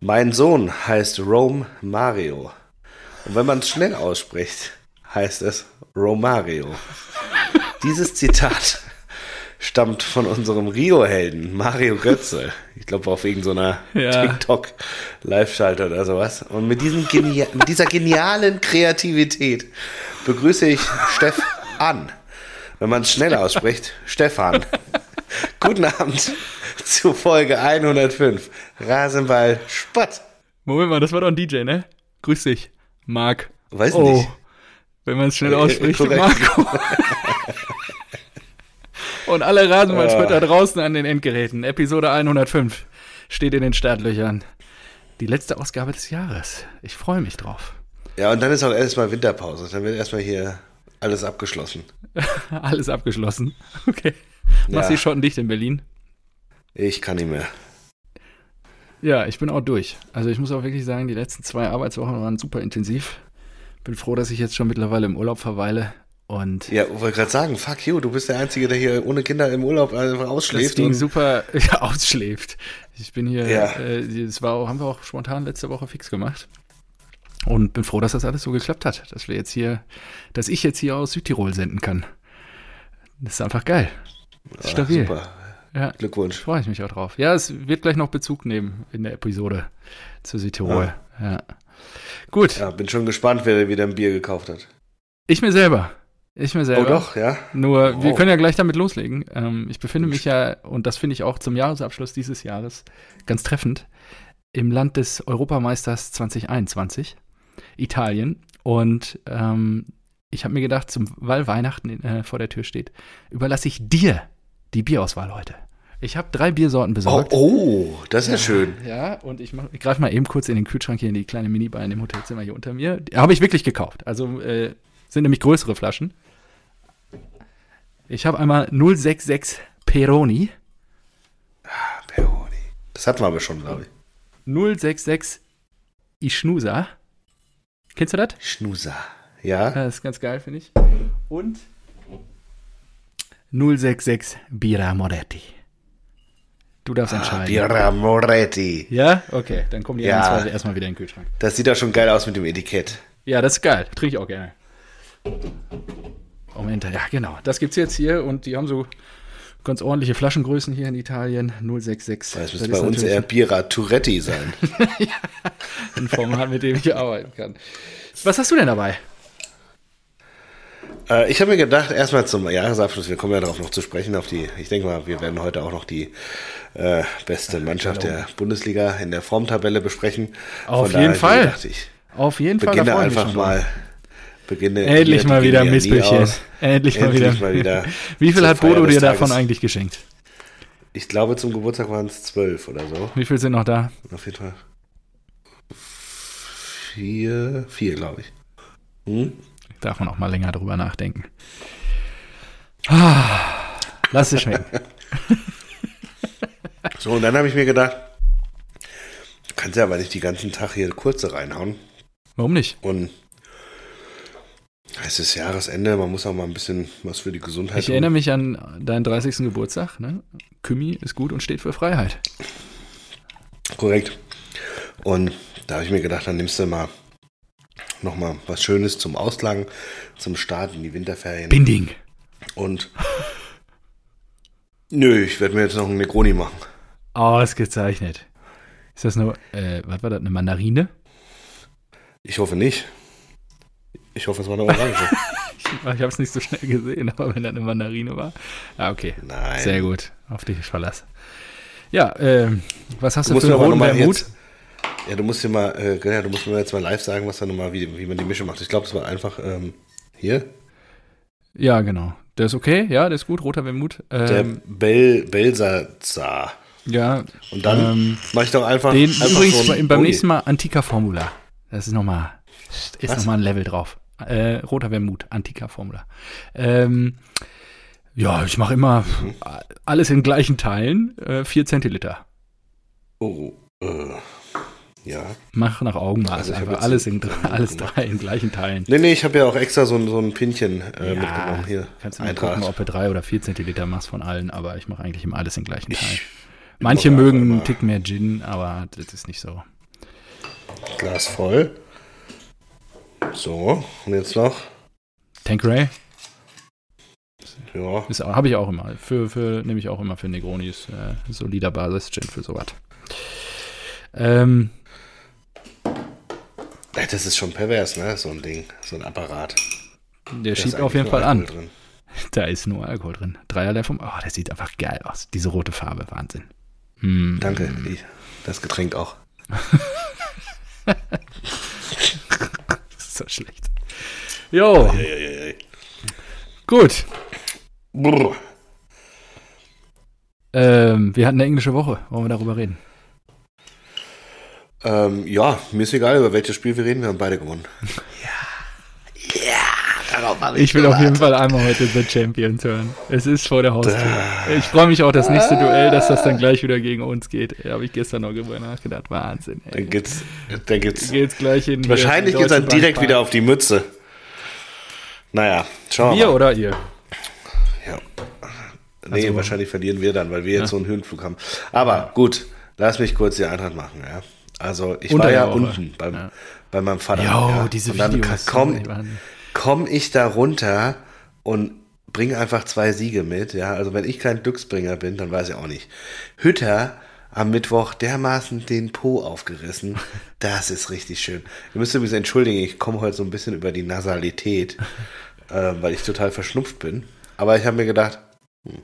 Mein Sohn heißt Rome Mario. Und wenn man es schnell ausspricht, heißt es Romario. Dieses Zitat stammt von unserem Rio-Helden Mario Götze. Ich glaube auf irgendeiner so Ja. TikTok-Live-Schalter oder sowas. Und mit, mit dieser genialen Kreativität begrüße ich Steff an. Wenn man es schnell ausspricht, Stefan. Guten Abend zu Folge 105. Rasenball Spott. Moment mal, das war doch ein DJ, ne? Grüß dich, Marc. Weiß oh, nicht. wenn man es schnell Äh, ausspricht. Marco. Und alle Rasenballspötter draußen an den Endgeräten. Episode 105 steht in den Startlöchern. Die letzte Ausgabe des Jahres. Ich freue mich drauf. Ja, und dann ist auch erstmal Winterpause. Dann wird erstmal hier alles abgeschlossen. Alles abgeschlossen. Okay. Machst Ja. die Schotten dicht in Berlin? Ich kann nicht mehr. Ja, ich bin auch durch. Also ich muss auch wirklich sagen, die letzten zwei Arbeitswochen waren super intensiv. Bin froh, dass ich jetzt schon mittlerweile im Urlaub verweile. Und Ja, wollte gerade sagen, fuck you, du bist der Einzige, der hier ohne Kinder im Urlaub einfach das ausschläft. ging und- super ja, ausschläft. Ich bin hier, Ja. äh, das war, haben wir auch spontan letzte Woche fix gemacht. Und bin froh, dass das alles so geklappt hat. Dass wir jetzt hier, dass ich jetzt hier aus Südtirol senden kann. Das ist einfach geil. Das ist stabil. Super. Ja, Glückwunsch. freue ich mich auch drauf. Ja, es wird gleich noch Bezug nehmen in der Episode zu Südtirol. Ja. Gut, Ja, bin schon gespannt, wer wieder ein Bier gekauft hat. ich mir selber. Ich mir selber. Oh doch, ja. Nur, wir Wow. können ja gleich damit loslegen. Ähm, ich befinde mich ja, und das finde ich auch zum Jahresabschluss dieses Jahres ganz treffend, im Land des Europameisters 2021, Italien. Und ähm, ich habe mir gedacht, zum, weil Weihnachten äh, vor der Tür steht, überlasse ich dir die Bierauswahl heute. Ich habe drei Biersorten Oh, besorgt. oh, das ist ja schön. Ja, und ich, ich greife mal eben kurz in den Kühlschrank hier in die kleine Minibar in dem Hotelzimmer hier unter mir. Habe ich wirklich gekauft. Also äh, sind nämlich größere Flaschen. Ich habe einmal 066 Peroni, Peroni. Das hatten wir aber schon, glaube ich. 066 Ischnusa. Kennst du das? Schnusa. Ja. Das ist ganz geil, finde ich. Und 066 Bira Moretti. Du darfst entscheiden. Birra Moretti. Ja? Okay, dann kommen die Ja. zwei erstmal wieder in den Kühlschrank. Das sieht doch schon geil aus mit dem Etikett. Ja, das ist geil. Trinke ich auch gerne. Moment, ja, genau. Das gibt's jetzt hier und die haben so ganz ordentliche Flaschengrößen hier in Italien. 066. Das müsste bei uns eher Bira Turetti sein. ein Format, mit dem ich arbeiten kann. Was hast du denn dabei? Äh, ich habe mir gedacht, erstmal zum Jahresabschluss, wir kommen ja darauf noch zu sprechen, auf die, ich denke mal, wir werden heute auch noch die äh, beste Mannschaft der Bundesliga in der Formtabelle besprechen. Auf Von jeden Fall. dachte ich, Auf jeden Fall. beginne einfach mal. Beginne Endlich mal wieder aus. Endlich, mal Endlich wieder. mal wieder Wie viel hat Bodo dir davon eigentlich geschenkt? Ich glaube, zum Geburtstag waren es zwölf oder so. Wie viel sind noch da? Auf jeden Fall. Vier, vier, glaube ich. Hm? Darf man auch mal länger drüber nachdenken. Ah, lass es schmecken. So, und dann habe ich mir gedacht, du kannst ja aber nicht den ganzen Tag hier kurze reinhauen. Warum nicht? Und es ist Jahresende, man muss auch mal ein bisschen was für die Gesundheit Ich erinnere mich an deinen 30. Geburtstag. Ne? Kümi ist gut und steht für Freiheit. Korrekt. Und da habe ich mir gedacht, dann nimmst du mal noch mal was Schönes zum Auslangen, zum Start in die Winterferien. Binding. Und nö, ich werde mir jetzt noch einen Negroni machen. Ausgezeichnet. Ist das nur, äh, was war das, eine Mandarine? Ich hoffe nicht. Ich hoffe, es war eine Orange. Ich habe es nicht so schnell gesehen, aber wenn das eine Mandarine war. Ah, okay. Nein. Sehr gut. Auf dich ist Verlass. Ja, ähm, was hast Du du, für einen roten nochmal Wermut? jetzt. Ja, du musst dir mal, äh, ja, du musst mir jetzt mal live sagen, was da nochmal, wie, wie man die Mische macht. Ich glaube, es war einfach ähm, hier. Ja, genau. Der ist okay, ja, der ist gut, roter Wermut. Der Ähm, Bel Belsazar. ja, Und dann ähm, mache ich doch einfach. den einfach übrigens so beim nächsten Mal Antika Formula. Das ist nochmal, ist Was? nochmal ein Level drauf. Äh, roter Wermut, Antika Formula. Ähm, ja, ich mache immer Mhm. alles in gleichen Teilen, äh, 4 Zentiliter. Oh, äh, ja. Mach nach Augenmaß Also einfach alles, in, alles drei in gleichen Teilen. Nee, nee, ich habe ja auch extra so ein, so ein Pinchen äh, Ja, mitgenommen. Hier, Kannst du mal gucken, ob du drei oder vier Zentiliter machst von allen, aber ich mache eigentlich immer alles in gleichen Teilen. Ich- Manche mögen einen Tick mehr Gin, aber das ist nicht so. Glas voll. So, und jetzt noch. Tanqueray Ja, habe ich auch immer. Für, für nehme ich auch immer für Negronis äh, solider Basis-Gin für sowas. Ähm, das ist schon pervers, ne? So ein Ding, so ein Apparat. der Da schiebt auf jeden Fall an. Drin. Da ist nur Alkohol drin. Dreierlei vom. Oh, der sieht einfach geil aus. Diese rote Farbe, Wahnsinn. Hm. Danke, ich, das Getränk auch. Das ist so schlecht. Jo, gut. Ähm, wir hatten eine englische Woche. Wollen wir darüber reden? Ähm, ja, mir ist egal, über welches Spiel wir reden, wir haben beide gewonnen. Ja. Ja, darauf habe Ich will auf jeden Fall einmal heute The Champions hören. Es ist vor der Haustür. Ich freue mich auch das nächste Duell, dass das dann gleich wieder gegen uns geht. Da habe ich gestern noch drüber nachgedacht. Wahnsinn. Ey. Dann geht's, dann geht's. Geht's gleich in Wahrscheinlich hier geht's dann direkt Bank wieder auf die Mütze. Naja, schauen wir Wir oder ihr? Ja. Nee, Also- wahrscheinlich verlieren wir dann, weil wir jetzt Ja. so einen Höhenflug haben. Aber gut, lass mich kurz die Eintracht machen, ja. Also ich Unter war ja Woche. unten beim, Ja. bei meinem Vater. Jo, ja. diese Und dann Videos. komm, komm ich da runter und bringe einfach zwei Siege mit. Ja, also wenn ich kein Glücksbringer bin, dann weiß ich auch nicht. Hütter am Mittwoch dermaßen den Po aufgerissen. Das ist richtig schön. Ihr müsst übrigens entschuldigen, ich komme heute so ein bisschen über die Nasalität, äh, weil ich total verschnupft bin. Aber ich habe mir gedacht, hm,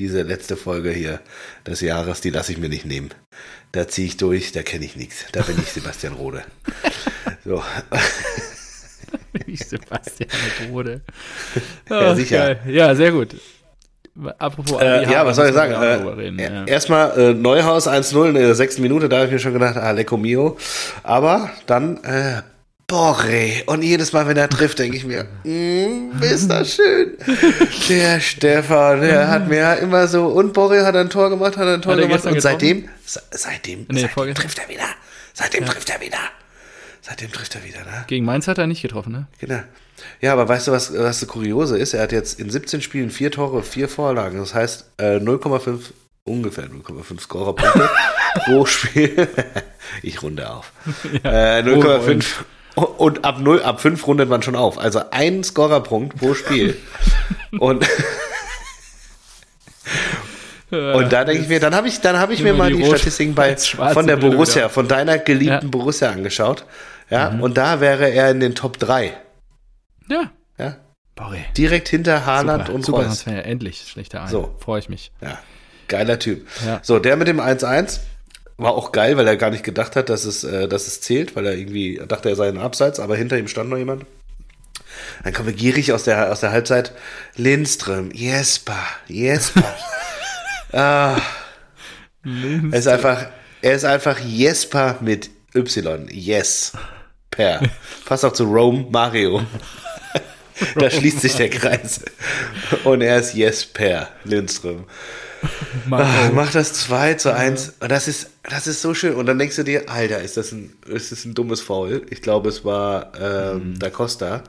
diese letzte Folge hier des Jahres, die lasse ich mir nicht nehmen. Da ziehe ich durch, da kenne ich nichts. Da bin ich Sebastian Rode. So. Wie Sebastian Rode. Ja, sicher. geil. Ja, sehr gut. Apropos Äh, ABH, ja, was soll ich sagen? Äh, reden, äh, ja. Erstmal äh, Neuhaus 1-0 in der sechsten Minute, da habe ich mir schon gedacht, ah, Lecco Mio. Aber dann, äh, Borre. Und jedes Mal, wenn er trifft, denke ich mir, mm, ist das schön. Der Stefan, der hat mir ja immer so, und Borre hat ein Tor gemacht, hat ein Tor Hat gemacht. Und seitdem, seitdem, Nee, seitdem trifft er wieder. Seitdem trifft er wieder. Seitdem trifft er wieder, ne? Gegen Mainz hat er nicht getroffen, ne? Genau. Ja, aber weißt du, was, was das Kuriose ist? Er hat jetzt in 17 Spielen vier Tore, vier Vorlagen. Das heißt, äh, 0,5, ungefähr 0,5 Scorerpunkte pro Spiel. ich runde auf. äh, 0,5. Und ab 0, ab 5 rundet man schon auf. Also ein Scorerpunkt pro Spiel. und, und da denke ich mir, dann habe ich, dann habe ich mir mal die die Statistiken bei, von der Brille Borussia, wieder. von deiner geliebten Ja. Mhm. Borussia angeschaut. Ja, und da wäre er in den Top 3. Ja. Ja, Borre. direkt hinter Haaland Super, und super Reus. Endlich schlechter ein. So. Freue ich mich. Ja, geiler Typ. Ja. So, der mit dem 1-1 war auch geil, weil er gar nicht gedacht hat, dass es, äh, dass es zählt, weil er irgendwie dachte, er sei ein Abseits, aber hinter ihm stand noch jemand. Dann kommen wir gierig aus der, aus der Halbzeit. Lindström, Jesper, Jesper. ah, er ist einfach, er ist einfach Jesper mit Y. Yes. Per. Passt auch zu Rome Mario. da schließt sich der Kreis. Und er ist Jesper Lindström. Ah, Macht das 2 zu 1. Und das ist, das ist so schön. Und dann denkst du dir, Alter, ist das ein, ist das ein dummes Foul? Ich glaube, es war ähm, Da Costa.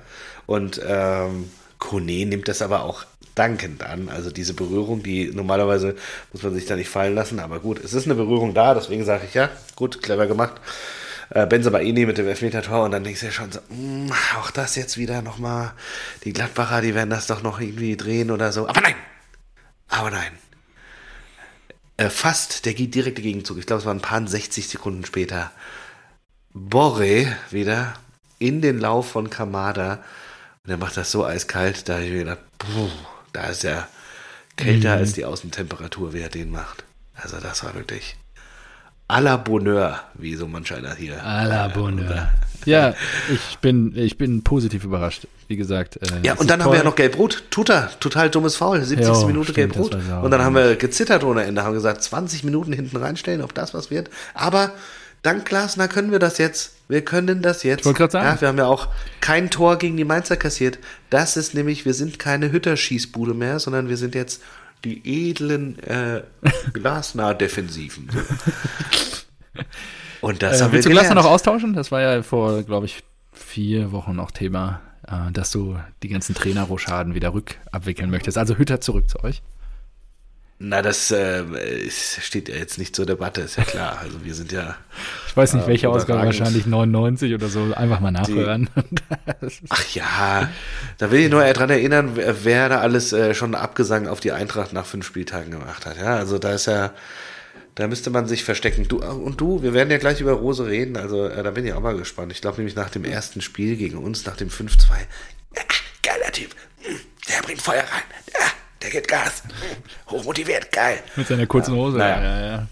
Und ähm, Kone nimmt das aber auch dankend an. Also diese Berührung, die normalerweise muss man sich da nicht fallen lassen. Aber gut, es ist eine Berührung da, deswegen sage ich ja, gut, clever gemacht. Äh, Benzabaini mit dem Elfmeter-Tor und dann denkst du ja schon so, mm, auch das jetzt wieder nochmal. Die Gladbacher, die werden das doch noch irgendwie drehen oder so. Aber nein! Aber nein. Äh, fast der geht direkte Gegenzug. Ich glaube, es waren ein paar 60 Sekunden später. Borre wieder in den Lauf von Kamada. Und er macht das so eiskalt, da habe ich mir gedacht, puh, da ist er kälter als die Außentemperatur, wie er den macht. Also das war wirklich à la Bonheur, wie so manch einer hier. À la äh, Bonheur. Ja, ich bin, ich bin positiv überrascht. Wie gesagt. Äh, Ja, und dann haben wir ja noch Gelb-Rot. Tuta, total dummes Foul. 70. Jo, Minute Gelb-Rot. Und dann haben wir gezittert ohne Ende, haben gesagt, 20 Minuten hinten reinstellen, ob das was wird. Aber dank Glasner können wir das jetzt. Wir können das jetzt. Ich wollte gerade sagen. Ja, wir haben ja auch kein Tor gegen die Mainzer kassiert. Das ist nämlich, wir sind keine Hütterschießbude mehr, sondern wir sind jetzt die edlen äh, Glasner-Defensiven. Und das Äh, haben wir willst du Glasner noch austauschen? Das war ja vor, glaube ich, vier Wochen noch Thema, äh, dass du die ganzen Trainerroschaden wieder rückabwickeln möchtest. Also Hütter zurück zu euch. Na, das äh, steht ja jetzt nicht zur Debatte, ist ja klar. Also wir sind ja. Ich weiß nicht, äh, welche Ausgabe, überragend. wahrscheinlich 99 oder so. Einfach mal nachhören. Ach ja, da will ich nur daran erinnern, wer, da alles äh, schon Abgesang auf die Eintracht nach fünf Spieltagen gemacht hat. Ja, also da ist ja, da müsste man sich verstecken. Du und du, wir werden ja gleich über Rose reden. Also äh, da bin ich auch mal gespannt. Ich glaube nämlich nach dem ersten Spiel gegen uns, nach dem 5-2, ja, geiler Typ, der bringt Feuer rein. Ja, der gibt Gas. Hm, Hochmotiviert, geil. Mit seiner kurzen Hose. naja. Ja, ja.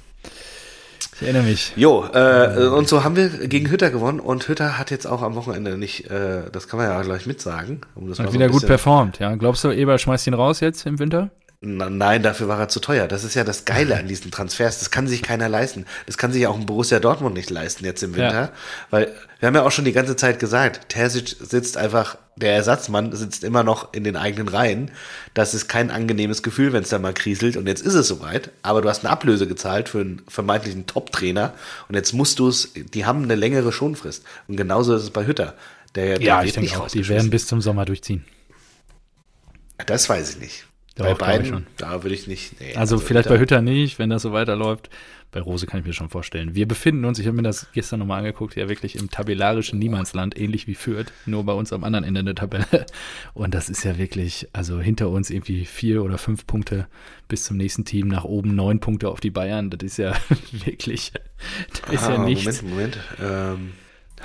Ich erinnere mich. Jo, äh, und so haben wir gegen Hütter gewonnen und Hütter hat jetzt auch am Wochenende nicht, äh, das kann man ja gleich mitsagen. Um das Hat so wieder ein gut performt, ja. Glaubst du, Eber schmeißt ihn raus jetzt im Winter? Nein, dafür war er zu teuer. Das ist ja das Geile an diesen Transfers. Das kann sich keiner leisten. Das kann sich auch ein Borussia Dortmund nicht leisten jetzt im Winter. Ja. Weil wir haben ja auch schon die ganze Zeit gesagt, Terzic sitzt einfach, der Ersatzmann sitzt immer noch in den eigenen Reihen. Das ist kein angenehmes Gefühl, wenn es da mal kriselt. Und jetzt ist es soweit. Aber du hast eine Ablöse gezahlt für einen vermeintlichen Top-Trainer. Und jetzt musst du es, die haben eine längere Schonfrist. Und genauso ist es bei Hütter. Der, der Ja, wird ich denke auch. Die werden bis zum Sommer durchziehen. Das weiß ich nicht. Doch, bei beiden, schon. da würde ich nicht. Nee, Also, vielleicht Hütter- bei Hütter nicht, wenn das so weiterläuft. Bei Rose kann ich mir schon vorstellen. Wir befinden uns, ich habe mir das gestern nochmal angeguckt, ja wirklich im tabellarischen Niemandsland, ähnlich wie Fürth, nur bei uns am anderen Ende der Tabelle. Und das ist ja wirklich, also hinter uns irgendwie vier oder fünf Punkte bis zum nächsten Team, nach oben neun Punkte auf die Bayern. Das ist ja wirklich, da ist ja Ah, nichts. Moment, Moment. Ähm,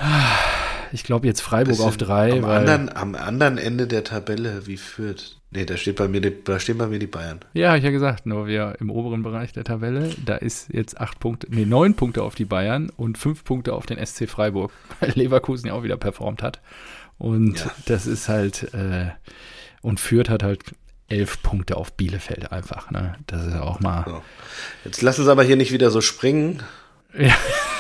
Ich glaube jetzt Freiburg auf drei, am, weil, anderen, am anderen Ende der Tabelle, wie führt. Nee, da steht bei mir, da stehen bei mir die Bayern. ja, hab ich ja gesagt, nur wir im oberen Bereich der Tabelle, da ist jetzt acht Punkte, nee, neun Punkte auf die Bayern und fünf Punkte auf den SC Freiburg, weil Leverkusen ja auch wieder performt hat. Und Ja. das ist halt, äh, und Fürth hat halt elf Punkte auf Bielefeld einfach, ne? Das ist ja auch mal. So. Jetzt lassen Sie aber hier nicht wieder so springen, Ja.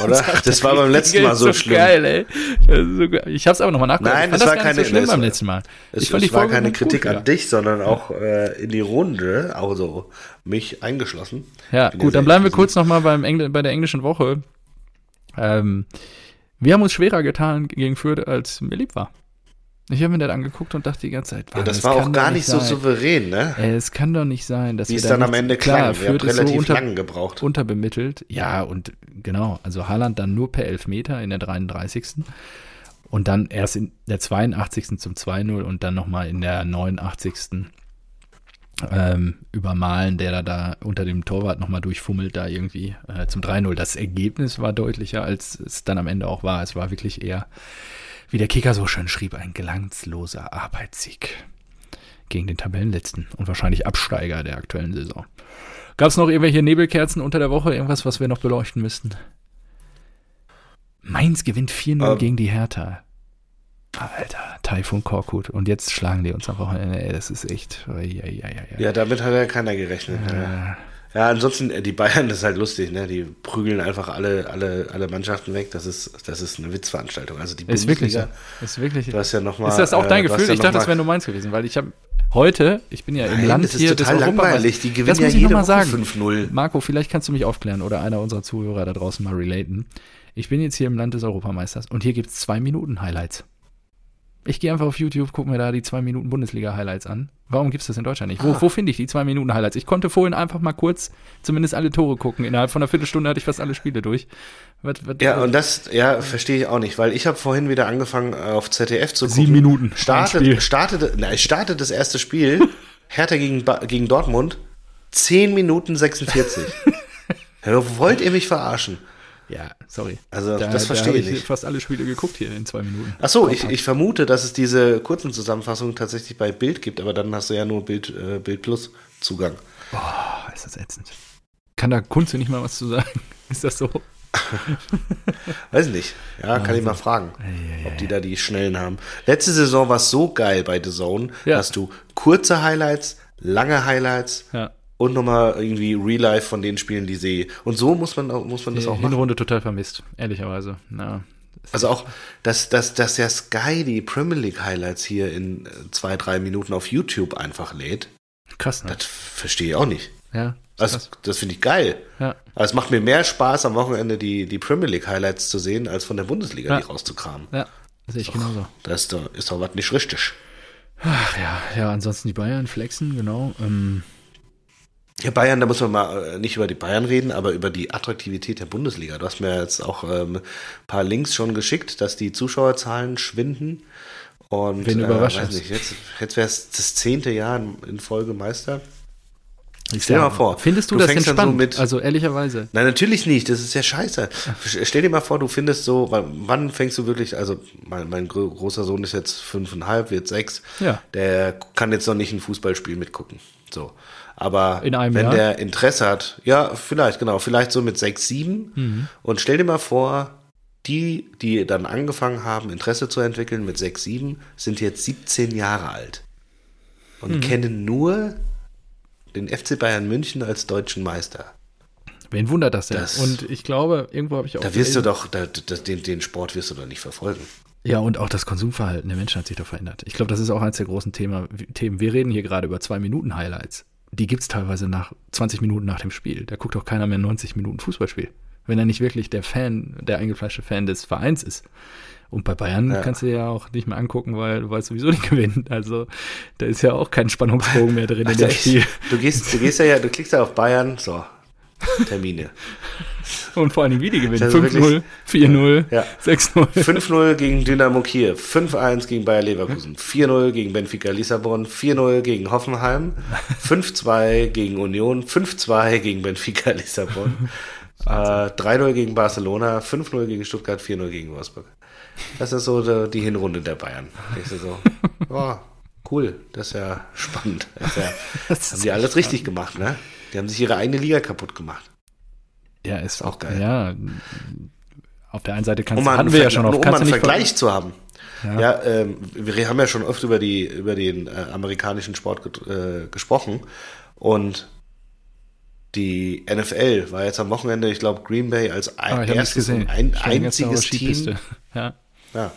oder? Das war beim letzten Mal so, ist schlimm. Geil, ey. Das so. Ich hab's aber nochmal nachgeguckt. Nein, fand das war keine- so schlimm das beim letzten Mal. Es, es war keine gut Kritik wieder. an dich, sondern auch äh, in die Runde, also mich eingeschlossen. Ja, bin gut, dann bleiben wir kurz nochmal beim Engl bei der englischen Woche. Ähm, wir haben uns schwerer getan gegen Fürth, als mir lieb war. Ich habe mir das angeguckt und dachte die ganze Zeit, Ja, Mann, das war auch gar nicht so sein. souverän, ne? Es kann doch nicht sein, dass Wie wir es da dann am Ende klar, klang. Wir haben ist so relativ unter, lang gebraucht. unterbemittelt. Ja, und genau, also Haaland dann nur per Elfmeter in der 33. Und dann erst in der 82. zum 2-0 und dann nochmal in der 89. Ähm, übermalen, der da, da unter dem Torwart nochmal durchfummelt, da irgendwie äh, zum 3-0. Das Ergebnis war deutlicher, als es dann am Ende auch war. Es war wirklich eher, wie der Kicker so schön schrieb, ein glanzloser Arbeitssieg gegen den Tabellenletzten und wahrscheinlich Absteiger der aktuellen Saison. Gab es noch irgendwelche Nebelkerzen unter der Woche? Irgendwas, was wir noch beleuchten müssten? Mainz gewinnt 4-0 Ähm. gegen die Hertha. Alter, Taifun Korkut. Und jetzt schlagen die uns am Wochenende. Ey, das ist echt. ui, ui, ui. Ja, damit hat ja keiner gerechnet. Äh, Ja, ansonsten, äh, die Bayern, das ist halt lustig, ne? Die prügeln einfach alle, alle, alle Mannschaften weg. Das ist, das ist eine Witzveranstaltung. Also die ist wirklich. Bundesliga, Ist wirklich. du hast ja noch mal, Ist das auch dein äh, du hast Gefühl? ja ich dachte, das wäre nur meins gewesen, weil ich habe heute, ich bin ja im Nein, Land das ist hier des total Europameisters- langweilig. Die gewinnen das ja muss ich jede noch mal Woche sagen. 5-0. Marco, vielleicht kannst du mich aufklären oder einer unserer Zuhörer da draußen mal relaten. Ich bin jetzt hier im Land des Europameisters und hier gibt es zwei Minuten Highlights. Ich gehe einfach auf YouTube, gucke mir da die zwei Minuten Bundesliga-Highlights an. Warum gibt es das in Deutschland nicht? Wo, Ah. wo finde ich die zwei Minuten Highlights? Ich konnte vorhin einfach mal kurz zumindest alle Tore gucken. Innerhalb von einer Viertelstunde hatte ich fast alle Spiele durch. Was, was, Ja, und das, ja, verstehe ich auch nicht, weil ich habe vorhin wieder angefangen, äh, auf ZDF zu gucken. Sieben Minuten. Startet, startete, na, ich startete das erste Spiel, Hertha gegen, gegen Dortmund, 10 Minuten 46. ja, wollt ihr mich verarschen? Ja, sorry. Also, Da- das da verstehe hab ich nicht. fast alle Spiele geguckt hier in zwei Minuten. Ach so, ich, ich vermute, dass es diese kurzen Zusammenfassungen tatsächlich bei Bild gibt, aber dann hast du ja nur Bild, äh, Bild Plus Zugang. Boah, ist das ätzend. Kann da Kunze nicht mal was zu sagen? Ist das so? Weiß nicht. Ja, kann ich mal fragen, ob die da die schnellen haben. Letzte Saison war es so geil bei The Zone, Ja. dass du kurze Highlights, lange Highlights Ja. Und nochmal irgendwie Real Life von den Spielen, die sehe. Und so muss man, muss man das Die auch machen. Hinrunde total vermisst, ehrlicherweise. Ja. Also auch, dass, dass, dass der Sky die Premier League Highlights hier in äh, zwei, drei Minuten auf YouTube einfach lädt, Krass, ne? das verstehe ich auch nicht. Ja. Also, krass. das finde ich geil. Ja. Aber es macht mir mehr Spaß, am Wochenende die, die Premier League Highlights zu sehen, als von der Bundesliga Ja. die rauszukramen. ja, sehe ich genauso. Da ist doch, ist doch was nicht richtig. Ach ja, ja, ansonsten die Bayern flexen, genau. Ähm, Ja, Bayern, da muss man mal äh, nicht über die Bayern reden, aber über die Attraktivität der Bundesliga. Du hast mir jetzt auch ähm, ein paar Links schon geschickt, dass die Zuschauerzahlen schwinden. Und Wen überrascht äh, weiß das? nicht, jetzt, jetzt wäre es das zehnte Jahr in, Folge Meister. Ich Stell dir mal vor, Findest du, du das fängst dann entspannt? so mit- also ehrlicherweise. Nein, natürlich nicht. Das ist ja scheiße. Stell dir mal vor, du findest so, wann, fängst du wirklich, also mein, mein gro- großer Sohn ist jetzt fünfeinhalb, wird sechs. Ja. Der kann jetzt noch nicht ein Fußballspiel mitgucken. So. Aber wenn Jahr? der Interesse hat, ja, vielleicht, genau, vielleicht so mit sechs, sieben. Mhm. Und stell dir mal vor, die, die dann angefangen haben, Interesse zu entwickeln mit sechs, sieben, sind jetzt 17 Jahre alt. Und Mhm. kennen nur den FC Bayern München als deutschen Meister. Wen wundert das denn? Das- und ich glaube, irgendwo habe ich auch. Da wirst du doch, da, da, den, den Sport wirst du doch nicht verfolgen. Ja, und auch das Konsumverhalten der Menschen hat sich doch verändert. Ich glaube, das ist auch eines der großen Thema, Themen. Wir reden hier gerade über zwei Minuten Highlights. Die gibt's teilweise nach 20 Minuten nach dem Spiel. Da guckt doch keiner mehr 90 Minuten Fußballspiel. Wenn er nicht wirklich der Fan, der eingefleischte Fan des Vereins ist. Und bei Bayern Ja. kannst du ja auch nicht mehr angucken, weil du weißt sowieso nicht gewinnen. Also da ist ja auch kein Spannungsbogen mehr drin in dem Spiel. Du gehst, du gehst ja, du klickst ja auf Bayern, so, Termine. Und vor allem wie die gewinnen. Also 5-0, 4-0, Ja. 6-0. 5-0 gegen Dynamo Kiew, 5-1 gegen Bayer Leverkusen, 4-0 gegen Benfica Lissabon, 4-0 gegen Hoffenheim, 5-2 gegen Union, 5-2 gegen Benfica Lissabon, äh, 3-0 gegen Barcelona, 5-0 gegen Stuttgart, 4-0 gegen Wolfsburg. Das ist so die, Hinrunde der Bayern. Ich so, oh, cool, das ist ja spannend. Das ist ja, Das haben die alles richtig gemacht, ne? Die haben sich ihre eigene Liga kaputt gemacht. Ja, ist auch geil. Ja, auf der einen Seite kannst um hatten wir ja schon auf, um kannst einen Vergleich zu haben. Ja. Ja, ähm, wir haben ja schon oft über, die, über den äh, amerikanischen Sport äh, gesprochen und die NFL war jetzt am Wochenende, ich glaube, Green Bay als ein, Ah, habe nichts erstes und ein einziges Team. Ja. Ja.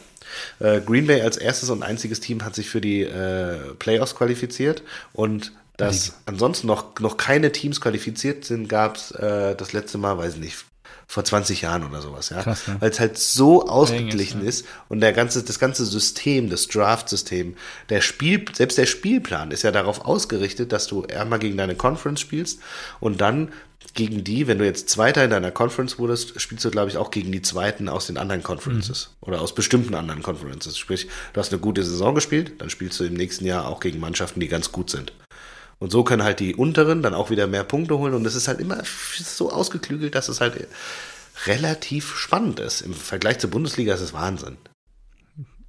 Äh, Green Bay als erstes und einziges Team hat sich für die äh, Playoffs qualifiziert und dass ansonsten noch, noch keine Teams qualifiziert sind, gab es äh, das letzte Mal, weiß ich nicht, vor 20 Jahren oder sowas, ja. Krass, ne? Weil es halt so ausgeglichen ist, und der ganze, das ganze System, das Draft-System, der Spiel, selbst der Spielplan ist ja darauf ausgerichtet, dass du einmal gegen deine Conference spielst und dann gegen die, wenn du jetzt Zweiter in deiner Conference wurdest, spielst du, glaube ich, auch gegen die Zweiten aus den anderen Conferences oder aus bestimmten anderen Conferences. Sprich, du hast eine gute Saison gespielt, dann spielst du im nächsten Jahr auch gegen Mannschaften, die ganz gut sind. Und so können halt die unteren dann auch wieder mehr Punkte holen. Und es ist halt immer so ausgeklügelt, dass es halt relativ spannend ist. Im Vergleich zur Bundesliga ist es Wahnsinn.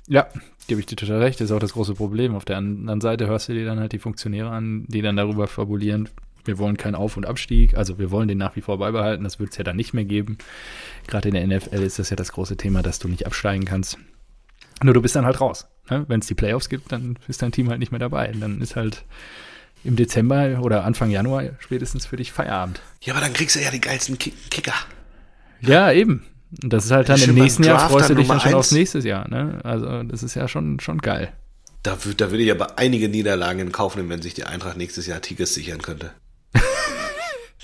Ja, gebe ich dir total recht. Das ist auch das große Problem. Auf der anderen Seite hörst du dir dann halt die Funktionäre an, die dann darüber fabulieren, wir wollen keinen Auf- und Abstieg, also wir wollen den nach wie vor beibehalten. Das wird es ja dann nicht mehr geben. Gerade in der NFL ist das ja das große Thema, dass du nicht absteigen kannst. Nur du bist dann halt raus. Ne? Wenn es die Playoffs gibt, dann ist dein Team halt nicht mehr dabei. Dann ist halt im Dezember oder Anfang Januar spätestens für dich Feierabend. Ja, aber dann kriegst du ja die geilsten Ki Kicker. Ja, eben. Und das ist halt dann im nächsten Jahr freust du dich dann schon eins. aufs nächste Jahr. Ne? Also das ist ja schon, schon geil. Da, da würde ich aber einige Niederlagen in Kauf nehmen, wenn sich die Eintracht nächstes Jahr Tigges sichern könnte.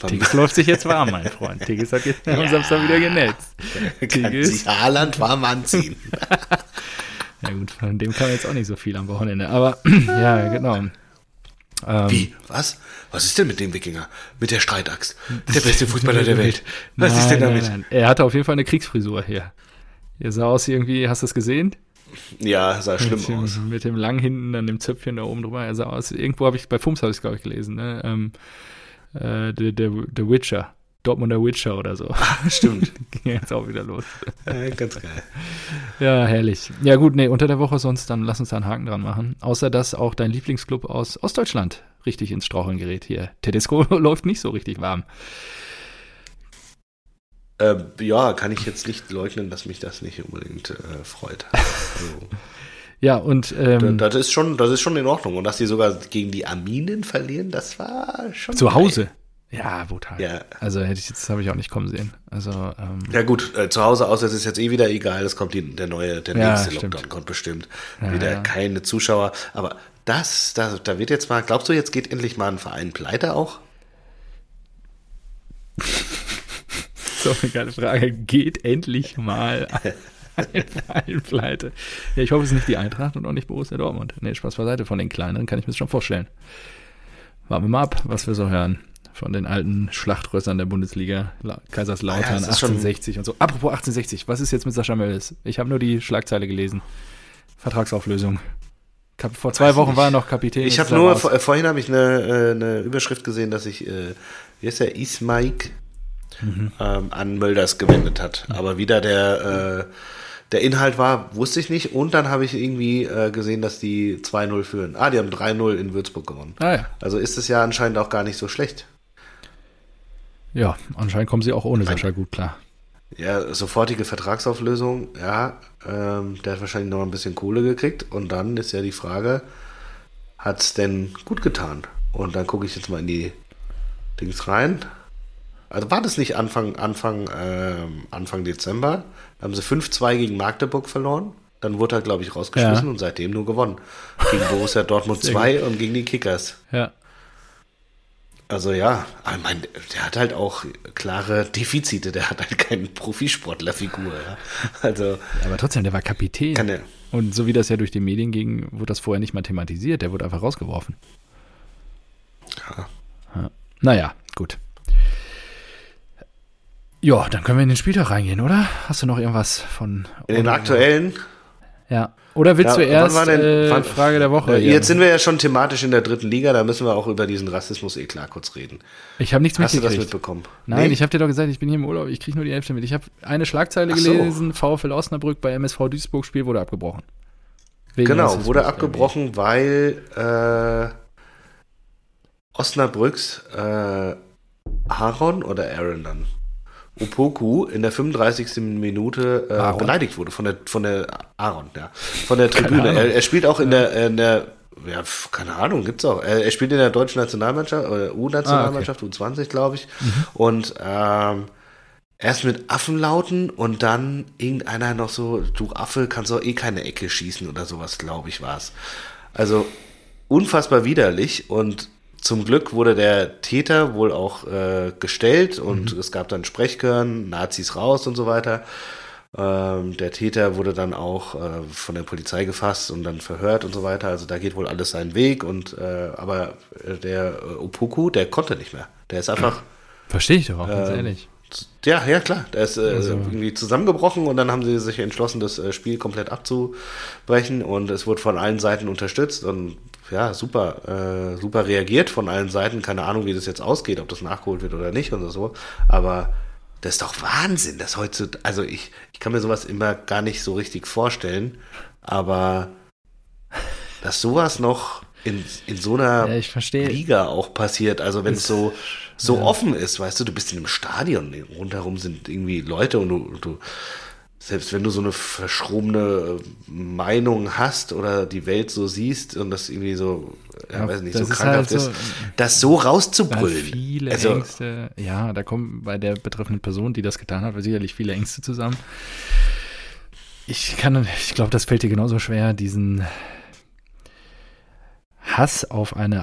Tigges läuft sich jetzt warm, mein Freund. Tigges hat jetzt am Samstag wieder genetzt. kann Tigges. sich Haaland warm anziehen. Ja gut, von dem kam jetzt auch nicht so viel am Wochenende. Aber ja, genau. Ähm, Wie? Was? Was ist denn mit dem Wikinger? Mit der Streitaxt? Der beste Fußballer der Welt. Was ist denn Nein, damit? Nein, nein. Er hatte auf jeden Fall eine Kriegsfrisur hier. Er sah aus irgendwie, hast du es gesehen? Ja, sah schlimm mit dem, aus. Mit dem lang hinten, dann dem Zöpfchen da oben drüber. Er sah aus, irgendwo habe ich, bei Fums habe ich es, glaube ich, gelesen, ne? Ähm, äh, der, der, der Witcher. Dortmunder Witcher oder so. Stimmt. Ging jetzt auch wieder los. Ja, ganz geil. Ja, herrlich. Ja gut, nee, unter der Woche sonst, dann lass uns da einen Haken dran machen. Außer, dass auch dein Lieblingsclub aus Ostdeutschland richtig ins Straucheln gerät hier. Tedesco läuft nicht so richtig warm. Äh, ja, kann ich jetzt nicht leugnen, dass mich das nicht unbedingt äh, freut. Also, Ja, und ähm, das, ist schon, das ist schon in Ordnung. Und dass die sogar gegen die Arminen verlieren, das war schon. zu geil. Hause. Ja, brutal. Ja. Also hätte ich jetzt, habe ich auch nicht kommen sehen. Also, ähm, Ja gut, äh, zu Hause aus, das ist jetzt eh wieder egal, es kommt die, der neue, der Ja, nächste stimmt. Lockdown kommt bestimmt. Ja, wieder ja. keine Zuschauer. Aber das, da, da wird jetzt mal, glaubst du, jetzt geht endlich mal ein Verein pleite auch? so eine geile Frage. Geht endlich mal ein Verein pleite? Ja, ich hoffe, es ist nicht die Eintracht und auch nicht Borussia Dortmund. Nee, Spaß beiseite. Von den kleineren kann ich mir das schon vorstellen. Warten wir mal ab, was wir so hören. Von den alten Schlachtrössern der Bundesliga, La Kaiserslautern, Ah ja, das ist schon- 1860 und so. Apropos 1860, was ist jetzt mit Sascha Mölders? Ich habe nur die Schlagzeile gelesen. Vertragsauflösung. Kap vor zwei Weiß Wochen nicht. war er noch Kapitän. Ich habe nur, vor, vorhin habe ich eine, äh, eine Überschrift gesehen, dass sich, äh, wie heißt der, Ismaik Mhm. ähm, an Mölders gewendet hat. Aber wieder der, äh, der Inhalt war, wusste ich nicht. Und dann habe ich irgendwie äh, gesehen, dass die 2-0 führen. Ah, die haben 3-0 in Würzburg gewonnen. Ah ja. Also ist es ja anscheinend auch gar nicht so schlecht. Ja, anscheinend kommen sie auch ohne Sascha gut klar. Ja, sofortige Vertragsauflösung, ja, ähm, der hat wahrscheinlich noch ein bisschen Kohle gekriegt und dann ist ja die Frage, hat es denn gut getan? Und dann gucke ich jetzt mal in die Dings rein. Also war das nicht Anfang, Anfang, ähm, Anfang Dezember? Da haben sie 5-2 gegen Magdeburg verloren. Dann wurde er, glaube ich, rausgeschmissen Ja. und seitdem nur gewonnen. Gegen Borussia Dortmund Sehr 2 und gegen die Kickers. Ja. Also ja, aber ich meine, der hat halt auch klare Defizite. Der hat halt keine Profisportlerfigur. Ja. Also Aber trotzdem, der war Kapitän. kann er. Und so wie das ja durch die Medien ging, wurde das vorher nicht mal thematisiert. Der wurde einfach rausgeworfen. Ja. Ja. Naja, gut. Ja, dann können wir in den Spieltag reingehen, oder? Hast du noch irgendwas von. In den aktuellen. Ja. Oder willst Ja, du erst wann war denn- äh, wann- Frage der Woche? Äh, hier? Jetzt sind wir ja schon thematisch in der dritten Liga, da müssen wir auch über diesen Rassismus eh klar kurz reden. ich habe nichts Hast du das mitgekriegt. mitbekommen? Nein, Nee? ich habe dir doch gesagt, ich bin hier im Urlaub, ich kriege nur die Hälfte mit. Ich habe eine Schlagzeile Ach so. gelesen, VfL Osnabrück bei MSV Duisburg Spiel wurde abgebrochen. Wegen Genau, Rassismus wurde irgendwie. abgebrochen, weil äh, Osnabrücks äh, Aaron oder Aaron dann Opoku in der 35. Minute äh, beleidigt wurde von der von der Aaron, ja, von der Tribüne. Er, er spielt auch in der in der ja, keine Ahnung, gibt's auch. Er, spielt in der deutschen Nationalmannschaft, oder U-Nationalmannschaft, U20, glaube ich. Und ähm, erst mit Affenlauten und dann irgendeiner noch so, du Affe, kannst doch eh keine Ecke schießen oder sowas, glaube ich, war's. Also unfassbar widerlich und zum Glück wurde der Täter wohl auch äh, gestellt und es gab dann Sprechchören, Nazis raus und so weiter. Ähm, der Täter wurde dann auch äh, von der Polizei gefasst und dann verhört und so weiter. Also da geht wohl alles seinen Weg und äh, aber äh, der äh, Opoku, der konnte nicht mehr. Der ist einfach Verstehe ich doch auch, ganz Ähm, ehrlich. ja, ja, klar. Der ist äh, Also- irgendwie zusammengebrochen und dann haben sie sich entschlossen, das äh, Spiel komplett abzubrechen und es wurde von allen Seiten unterstützt und ja, super, äh, super reagiert von allen Seiten. Keine Ahnung, wie das jetzt ausgeht, ob das nachgeholt wird oder nicht und so. Aber das ist doch Wahnsinn, dass heute, also ich, ich kann mir sowas immer gar nicht so richtig vorstellen, aber dass sowas noch in, in so einer Ja. Liga auch passiert. Also wenn es so, so ja. offen ist, weißt du, du bist in einem Stadion, rundherum sind irgendwie Leute und du, du selbst wenn du so eine verschrobene Meinung hast oder die Welt so siehst und das irgendwie so, ja, Ja, weiß nicht, so ist krankhaft halt so- ist, das so rauszubrüllen. viele Also- Ängste, ja, da kommen bei der betreffenden Person, die das getan hat, sicherlich viele Ängste zusammen. Ich kann, ich glaube, das fällt dir genauso schwer, diesen Hass auf eine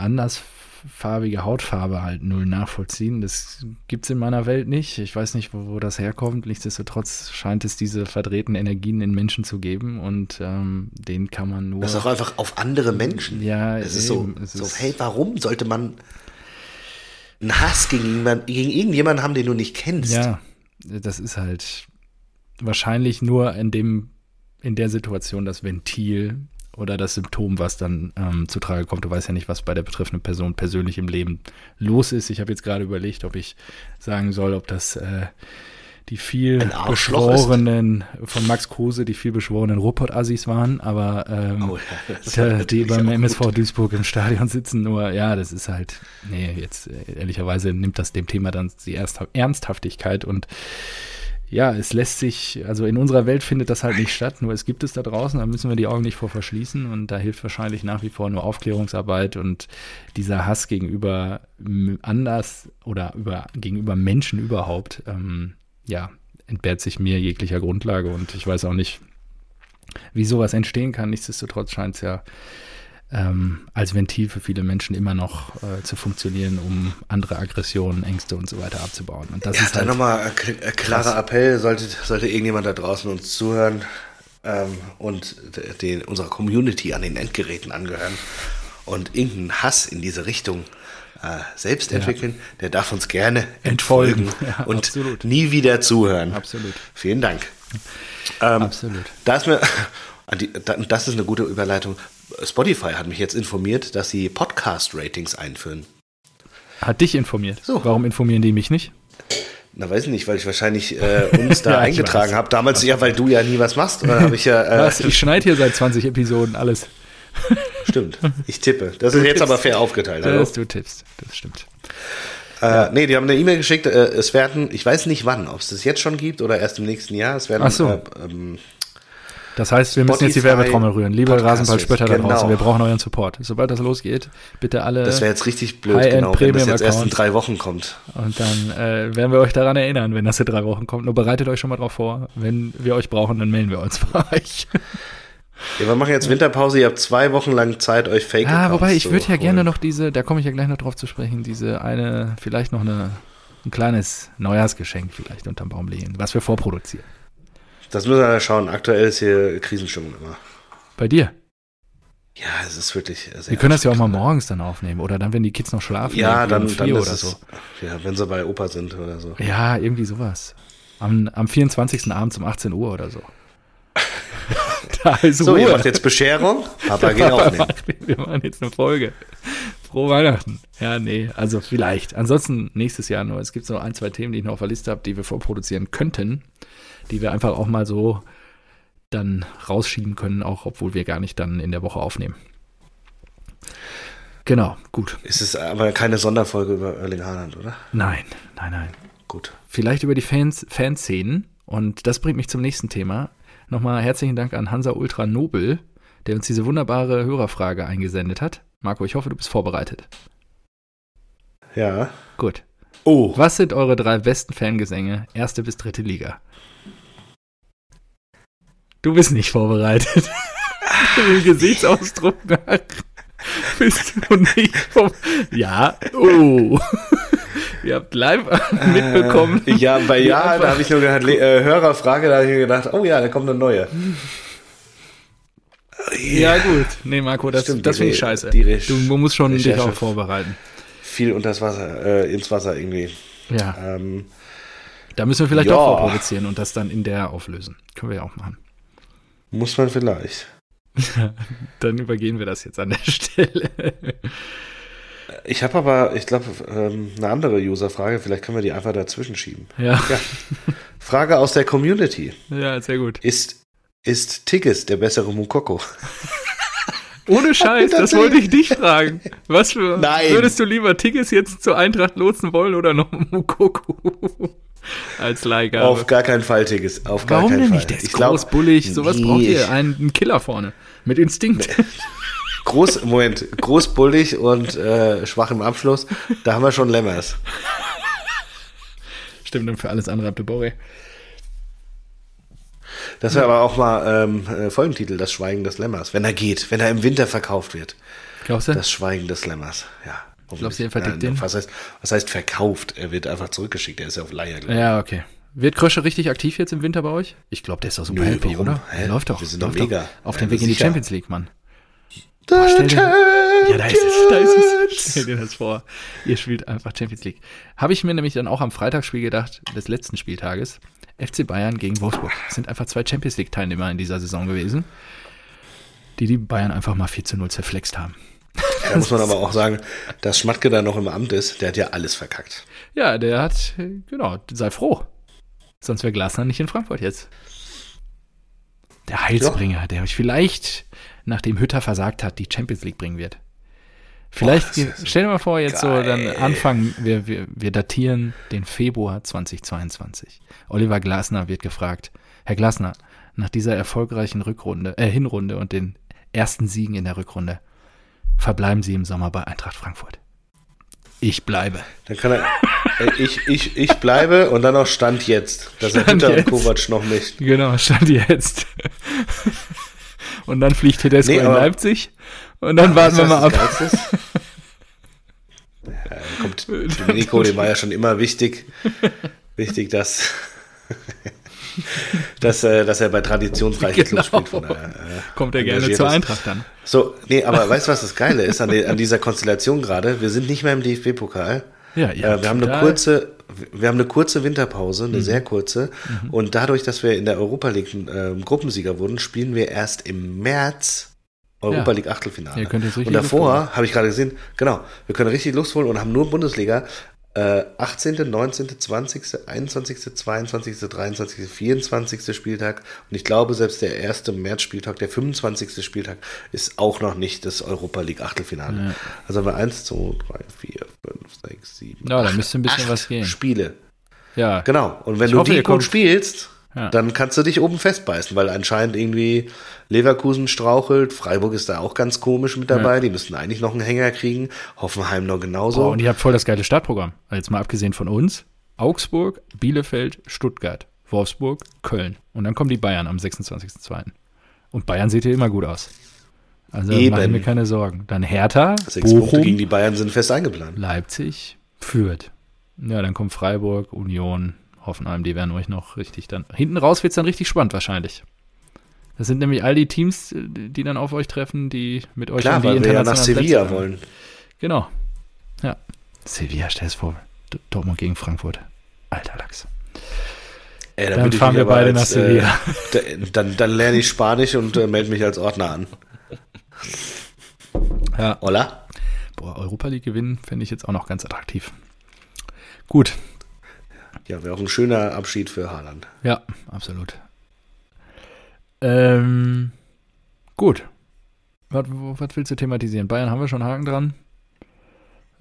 andersfarbige Hautfarbe halt null nachvollziehen. Das gibt's in meiner Welt nicht. Ich weiß nicht, wo, wo das herkommt. Nichtsdestotrotz scheint es diese verdrehten Energien in Menschen zu geben und ähm, den kann man nur. Das ist auch einfach auf andere Menschen. Ja, es ist so, es so ist- hey, warum sollte man einen Hass gegen, jemand, gegen irgendjemanden haben, den du nicht kennst? Ja, das ist halt wahrscheinlich nur in dem, in der Situation das Ventil oder das Symptom, was dann ähm, zu Trage kommt. Du weißt ja nicht, was bei der betreffenden Person persönlich im Leben los ist. Ich habe jetzt gerade überlegt, ob ich sagen soll, ob das äh, die viel beschworenen von Max Kruse, die viel beschworenen Ruhrpott-Assis waren, aber ähm, Oh ja, Tja, die beim MSV gut. Duisburg im Stadion sitzen, nur ja, das ist halt, nee, jetzt äh, ehrlicherweise nimmt das dem Thema dann die Ernsthaftigkeit und ja, es lässt sich, also in unserer Welt findet das halt nicht statt, nur es gibt es da draußen, da müssen wir die Augen nicht vor verschließen und da hilft wahrscheinlich nach wie vor nur Aufklärungsarbeit und dieser Hass gegenüber anders oder über, gegenüber Menschen überhaupt, ähm, ja, entbehrt sich mir jeglicher Grundlage und ich weiß auch nicht, wie sowas entstehen kann. Nichtsdestotrotz scheint es ja ähm, als Ventil für viele Menschen immer noch äh, zu funktionieren, um andere Aggressionen, Ängste und so weiter abzubauen. Und das Ja, ist dann halt, nochmal ein k- ein klarer. Appell, sollte, sollte irgendjemand da draußen uns zuhören ähm, und den, unserer Community an den Endgeräten angehören und irgendeinen Hass in diese Richtung äh, selbst entwickeln, der darf uns gerne Entfolgen. entfolgen Ja, und absolut. nie wieder zuhören. Absolut. Vielen Dank. Ähm, Absolut. Da ist mir, das ist eine gute Überleitung. Spotify hat mich jetzt informiert, dass sie Podcast-Ratings einführen. Hat dich informiert. So. Warum informieren die mich nicht? Na, weiß ich nicht, weil ich wahrscheinlich äh, uns da Ja, eingetragen habe. Damals, ja, weil du ja nie was machst. Dann habe ich ja, äh, Was? Ich schneide hier seit 20 Episoden alles. stimmt, ich tippe. Das ist jetzt aber fair aufgeteilt. Hallo? Das du tippst. Das stimmt. Äh, nee, die haben eine E-Mail geschickt. Äh, es werden, ich weiß nicht wann, ob es das jetzt schon gibt oder erst im nächsten Jahr. Es werden Ach so. äh, ähm, Das heißt, wir müssen jetzt die Werbetrommel rühren. Liebe Rasenballspötter da genau. draußen, wir brauchen euren Support. Sobald das losgeht, bitte alle. das wäre jetzt richtig blöd, genau, wenn das jetzt erst in Account. drei Wochen kommt. Und dann äh, werden wir euch daran erinnern, wenn das in drei Wochen kommt. Nur bereitet euch schon mal drauf vor. Wenn wir euch brauchen, dann melden wir uns bei euch. Ja, wir machen jetzt Winterpause. Ihr habt zwei Wochen lang Zeit, euch fake Ah, wobei ich würde ja holen. gerne noch diese, da komme ich ja gleich noch drauf zu sprechen, diese eine, vielleicht noch eine, ein kleines Neujahrsgeschenk vielleicht unterm Baum legen, was wir vorproduzieren. Das müssen wir ja schauen. Aktuell ist hier Krisenstimmung immer. Bei dir. Ja, es ist wirklich sehr Wir können das ja auch mal morgens dann aufnehmen oder dann, wenn die Kids noch schlafen. Ja, dann, um dann ist oder es, so. ja, wenn sie bei Opa sind oder so. Ja, irgendwie sowas. Am, am 24. abends um 18 Uhr oder so. da ist So, ihr Ruhe. macht jetzt Bescherung, Papa geht aufnehmen. Wir machen jetzt eine Folge. Frohe Weihnachten. Ja, nee, also vielleicht. Ansonsten nächstes Jahr nur. Es gibt so ein, zwei Themen, die ich noch auf der Liste habe, die wir vorproduzieren könnten, die wir einfach auch mal so dann rausschieben können, auch obwohl wir gar nicht dann in der Woche aufnehmen. Genau, gut. Es ist aber keine Sonderfolge über Erling Haaland, oder? Nein, nein, nein. Gut. Vielleicht über die Fans, Fanszenen. Und das bringt mich zum nächsten Thema. Nochmal herzlichen Dank an Hansa Ultra Nobel, der uns diese wunderbare Hörerfrage eingesendet hat. Marco, ich hoffe, du bist vorbereitet. Ja. Gut. Oh. Was sind eure drei besten Fangesänge, erste bis dritte Liga? Du bist nicht vorbereitet. Dem Gesichtsausdruck nach bist du nicht vorbereitet. Ja, oh. Ihr habt live mitbekommen. Äh, ja, bei Ja, da habe ich nur Le- äh, Hörerfrage, da habe ich mir gedacht, oh ja, da kommt eine neue. Ja, gut. Nee, Marco, das, Stimmt, das finde ich scheiße. du musst schon dich auch vorbereiten. Viel unters Wasser, äh, ins Wasser irgendwie. Ja, Ähm, da müssen wir vielleicht Ja. auch vorproduzieren und das dann in der auflösen. Können wir ja auch machen. Muss man vielleicht. Dann übergehen wir das jetzt an der Stelle. Ich habe aber, ich glaube, ähm, eine andere User-Frage, vielleicht können wir die einfach dazwischen schieben. Ja, Ja. Frage aus der Community. ja, sehr gut. Ist, ist Tigges der bessere Mukoko? Ohne Scheiß, das wollte ich dich fragen. Was für, Nein. würdest du lieber Tigges jetzt zur Eintracht lotsen wollen oder noch Mukoko als Leihgabe? Auf gar keinen Fall, Tigges. Auf gar Warum keinen denn Fall. nicht? Der ist ich glaub, groß, bullig, sowas nee, braucht ihr. Einen, Killer vorne. Mit Instinkt. Groß, Moment, groß, bullig und äh, schwach im Abschluss. Da haben wir schon Lämmers. Stimmt, und für alles andere habt ihr Borre. Das wäre aber auch mal ähm, äh, Folgentitel, das Schweigen des Lämmers. Wenn er geht, wenn er im Winter verkauft wird. Glaubst du? Das Schweigen des Lämmers, ja. Du, ihr hoffentlich. verdickt Ja, den? Was heißt, was heißt verkauft? Er wird einfach zurückgeschickt. Er ist ja auf Leier. glaub ich. Ja, okay. Wird Krösche richtig aktiv jetzt im Winter bei euch? Ich glaube, der ist doch super Nö, happy, warum? oder? Hä? Läuft doch. Wir sind doch mega. Auf Ja, dem Weg in die sicher. Champions League, Mann. Stell dir- Ja, da ist es. Da ist es. Stell dir das vor. Ihr spielt einfach Champions League. Habe ich mir nämlich dann auch am Freitagsspiel gedacht, des letzten Spieltages. FC Bayern gegen Wolfsburg. Das sind einfach zwei Champions League-Teilnehmer in dieser Saison gewesen, die die Bayern einfach mal 4 zu 0 zerflext haben. Da muss man aber auch sagen, dass Schmatke da noch im Amt ist, der hat ja alles verkackt. Ja, der hat, genau, sei froh. Sonst wäre Glasner nicht in Frankfurt jetzt. Der Heilsbringer, der euch vielleicht, nachdem Hütter versagt hat, die Champions League bringen wird. Vielleicht, Boah, stell dir mal vor, jetzt so dann geil. Anfang, wir, wir, wir datieren den Februar 2022. Oliver Glasner wird gefragt, Herr Glasner, nach dieser erfolgreichen Rückrunde, äh, Hinrunde und den ersten Siegen in der Rückrunde, verbleiben Sie im Sommer bei Eintracht Frankfurt. Ich bleibe. Dann kann er, äh, ich, ich, ich bleibe und dann auch Stand jetzt, dass er Stand und jetzt. Kovac noch nicht. Genau, stand jetzt. und dann fliegt Tedesco Nee, in Leipzig. Und dann warten wir mal ab. das? Ja, dann kommt Domenico, dem war ja schon immer wichtig, wichtig, dass, dass, äh, dass er bei traditionsreichen Genau. Clubs spielt. Von daher, äh, Kommt er gerne zur. Eintracht dann. So, nee, aber weißt du, was das Geile ist an, die, an dieser Konstellation gerade? Wir sind nicht mehr im DFB-Pokal. Ja, ja, äh, wir haben eine kurze, wir haben eine kurze Winterpause, Mhm. eine sehr kurze. Und dadurch, dass wir in der Europa League äh, Gruppensieger wurden, spielen wir erst im März Europa Ja. League Achtelfinale. Und davor habe ich gerade gesehen, genau, wir können richtig Lust holen und haben nur Bundesliga. Äh, 18., 19., 20., 21., 22., 23., 24. Spieltag. Und ich glaube, selbst der erste März-Spieltag, der 25. Spieltag, ist auch noch nicht das Europa League Achtelfinale. Ja. Also haben wir 1, 2, 3, 4, 5, 6, 7. Ja, da müsste ein bisschen was gehen. Spiele. Ja, Genau. Und wenn Ich du hoffe, die gut spielst, Ja. dann kannst du dich oben festbeißen, weil anscheinend irgendwie Leverkusen strauchelt, Freiburg ist da auch ganz komisch mit dabei, die müssten eigentlich noch einen Hänger kriegen, Hoffenheim noch genauso. Boah, und ihr habt voll das geile Startprogramm. Also jetzt mal abgesehen von uns. Augsburg, Bielefeld, Stuttgart, Wolfsburg, Köln. Und dann kommen die Bayern am 26.02. Und Bayern sieht hier immer gut aus. Also Eben. mache ich mir keine Sorgen. Dann Hertha, Sechs Punkte Bochum, gegen die Bayern sind fest eingeplant. Leipzig, Fürth. Ja, dann kommt Freiburg, Union, Hoffenheim, die werden euch noch richtig dann. Hinten raus wird es dann richtig spannend wahrscheinlich. Das sind nämlich all die Teams, die dann auf euch treffen, die mit euch Klar, um die weil wir ja nach Sevilla wollen. Genau. Ja. Sevilla, stell es vor. Dortmund gegen Frankfurt. Alter Lachs. Ey, Dann ich fahren wir beide nach als, Sevilla. Äh, dann, dann lerne ich Spanisch und äh, melde mich als Ordner an. Ja. Hola? Boah, Europa League gewinnen fände ich jetzt auch noch ganz attraktiv. Gut. Ja, wäre auch ein schöner Abschied für Haaland. Ja, absolut. Ähm, gut. Was, was willst du thematisieren? Bayern haben wir schon Haken dran.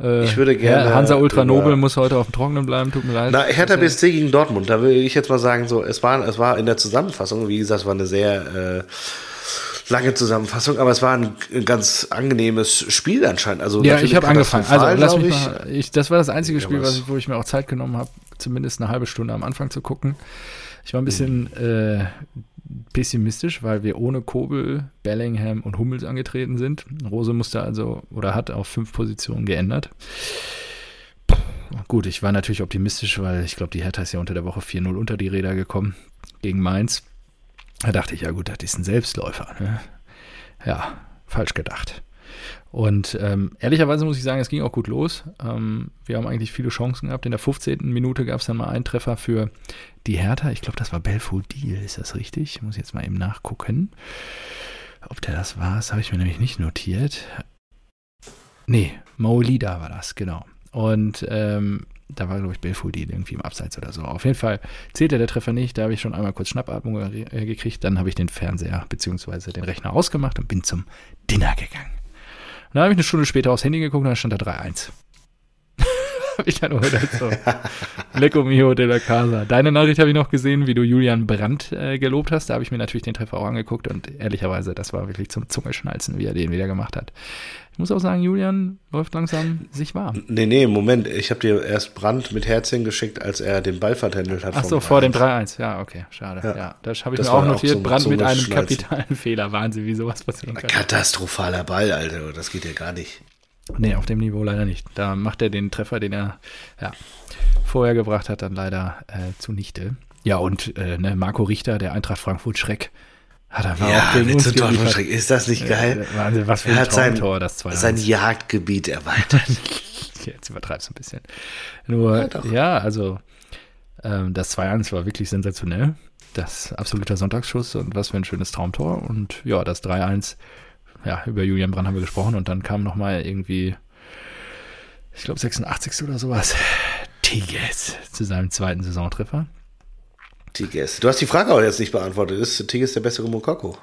Äh, Ich würde gerne Hansa Ultra drüber- Nobel muss heute auf dem Trockenen bleiben, tut mir leid. Na, Hertha BSC gegen Dortmund, da will ich jetzt mal sagen, so, es war, es war in der Zusammenfassung, wie gesagt, es war eine sehr äh, lange Zusammenfassung, aber es war ein, ganz angenehmes Spiel anscheinend. Also Ja, ich habe angefangen. Also lass mich glaub mal, ich, das war das einzige Spiel, was? was ich, wo ich mir auch Zeit genommen habe, zumindest eine halbe Stunde am Anfang zu gucken. Ich war ein bisschen äh, pessimistisch, weil wir ohne Kobel, Bellingham und Hummels angetreten sind. Rose musste also oder hat auf fünf Positionen geändert. Gut, ich war natürlich optimistisch, weil ich glaube, die Hertha ist ja unter der Woche 4-0 unter die Räder gekommen gegen Mainz. Da dachte ich, ja gut, das ist ein Selbstläufer. Ne? Ja, falsch gedacht. Und ähm, ehrlicherweise muss ich sagen, es ging auch gut los. Ähm, wir haben eigentlich viele Chancen gehabt. In der 15. Minute gab es dann mal einen Treffer für die Hertha. Ich glaube, das war Belfodil, ist das richtig? Ich muss jetzt mal eben nachgucken. Ob der das war, das habe ich mir nämlich nicht notiert. Nee, Maolida war das, genau. Und ähm, da war, glaube ich, Belfodil irgendwie im Abseits oder so. Auf jeden Fall zählte der Treffer nicht. Da habe ich schon einmal kurz Schnappatmung äh, gekriegt. Dann habe ich den Fernseher bzw. den Rechner ausgemacht und bin zum Dinner gegangen. Dann habe ich eine Stunde später aufs Handy geguckt und da stand da 3-1. habe ich dann gedacht, so, Lecco mio de la casa. Deine Nachricht habe ich noch gesehen, wie du Julian Brandt äh, gelobt hast. Da habe ich mir natürlich den Treffer auch angeguckt und ehrlicherweise, das war wirklich zum Zungeschnalzen, wie er den wieder gemacht hat. Ich muss auch sagen, Julian läuft langsam sich warm. Nee, nee, Moment, ich habe dir erst Brand mit Herzchen geschickt, als er den Ball vertändelt hat. Ach so, vor dem 3-1. 3-1. Ja, okay, schade. Ja, Ja. das habe ich Das mir auch auch notiert. zum Brand mit einem kapitalen Fehler. Wahnsinn, wie sowas passieren kann. Katastrophaler Ball, Alter, das geht ja gar nicht. Nee, auf dem Niveau leider nicht. Da macht er den Treffer, den er ja, vorher gebracht hat, dann leider äh, zunichte. Ja, und äh, ne, Marco Richter, der Eintracht Frankfurt Schreck, hat er Ja, auch mit so Dortmund. Schreck. Ist das nicht geil? Äh, Wahnsinn, was für Er ein hat sein, Traumtor, das 2 sein Jagdgebiet erweitert. Jetzt übertreibst du ein bisschen. Nur, Ja, ja, also ähm, das 2-1 war wirklich sensationell. Das absoluter Sonntagsschuss und was für ein schönes Traumtor. Und ja, das 3-1, ja, über Julian Brand haben wir gesprochen und dann kam nochmal irgendwie, ich glaube 86. oder sowas, Tigges zu seinem zweiten Saisontreffer. Tigges. Du hast die Frage auch jetzt nicht beantwortet. Ist Tigges der bessere Mokoko?